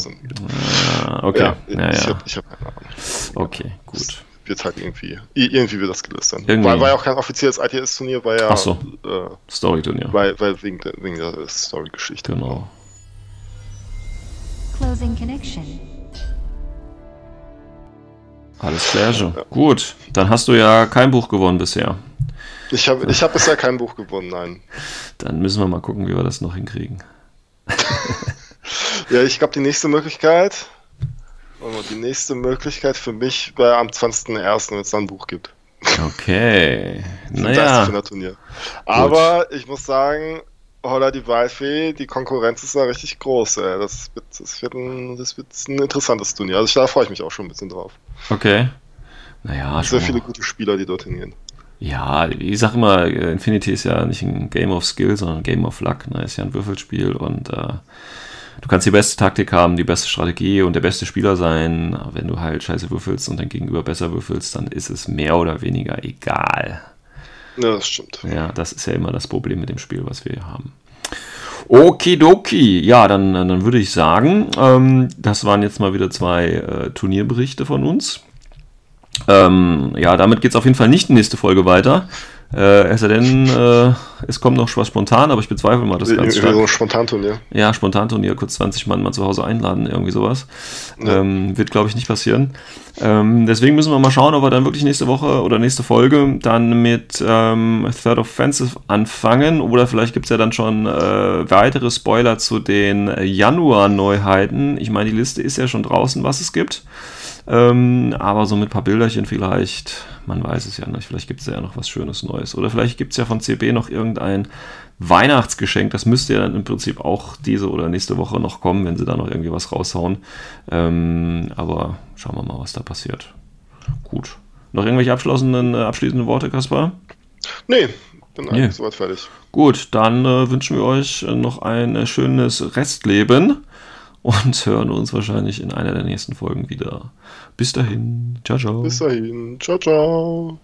Ah, okay. Ja, ja, ich habe hab keine Ahnung. Okay, gut wird halt irgendwie, irgendwie wird das gelöst dann. Irgendwie. War, war ja auch kein offizielles ITS-Turnier, war ja. Ach so. Äh, Story-Turnier. Weil, weil wegen, der, wegen der Story-Geschichte. Genau. Closing Connection. Alles klar, ja. Gut, dann hast du ja kein Buch gewonnen bisher. Ich habe ich hab bisher kein Buch gewonnen, nein. Dann müssen wir mal gucken, wie wir das noch hinkriegen. ja, ich glaube, die nächste Möglichkeit und die nächste Möglichkeit für mich wäre am 20.01., wenn es dann ein Buch gibt. Okay. naja. Turnier. Aber ich muss sagen, Holla die Waldfee, die Konkurrenz ist da richtig groß. Ey. Das, wird, das, wird ein, das wird ein interessantes Turnier. Also da freue ich mich auch schon ein bisschen drauf. Okay. Naja, Sehr viele gute Spieler, die dorthin gehen. Ja, ich sag immer, Infinity ist ja nicht ein Game of Skill, sondern ein Game of Luck. Ne? Ist ja ein Würfelspiel und äh, du kannst die beste Taktik haben, die beste Strategie und der beste Spieler sein. Wenn du halt scheiße würfelst und dein Gegenüber besser würfelst, dann ist es mehr oder weniger egal. Ja, das stimmt. Ja, das ist ja immer das Problem mit dem Spiel, was wir hier haben. Okidoki, ja, dann, dann würde ich sagen, ähm, das waren jetzt mal wieder zwei äh, Turnierberichte von uns. Ähm, ja, damit geht es auf jeden Fall nicht in nächste Folge weiter. Äh, es sei denn, äh, es kommt noch was spontan, aber ich bezweifle mal das ganz stark. So ein Spontanturnier. Ja, Spontanturnier, kurz 20 Mann mal zu Hause einladen, irgendwie sowas. Ja. Ähm, wird, glaube ich, nicht passieren. Ähm, deswegen müssen wir mal schauen, ob wir dann wirklich nächste Woche oder nächste Folge dann mit ähm, Third Offensive anfangen. Oder vielleicht gibt es ja dann schon äh, weitere Spoiler zu den Januar-Neuheiten. Ich meine, die Liste ist ja schon draußen, was es gibt. Ähm, aber so mit ein paar Bilderchen vielleicht, man weiß es ja nicht, vielleicht gibt es ja noch was Schönes Neues. Oder vielleicht gibt es ja von CB noch irgendein Weihnachtsgeschenk. Das müsste ja dann im Prinzip auch diese oder nächste Woche noch kommen, wenn sie da noch irgendwie was raushauen. Ähm, aber schauen wir mal, was da passiert. Gut. Noch irgendwelche abschließenden, äh, abschließenden Worte, Kaspar? Nee, bin eigentlich nee. soweit fertig. Gut, dann äh, wünschen wir euch noch ein äh, schönes Restleben und hören uns wahrscheinlich in einer der nächsten Folgen wieder. Bis dahin. Ciao, ciao. Bis dahin. Ciao, ciao.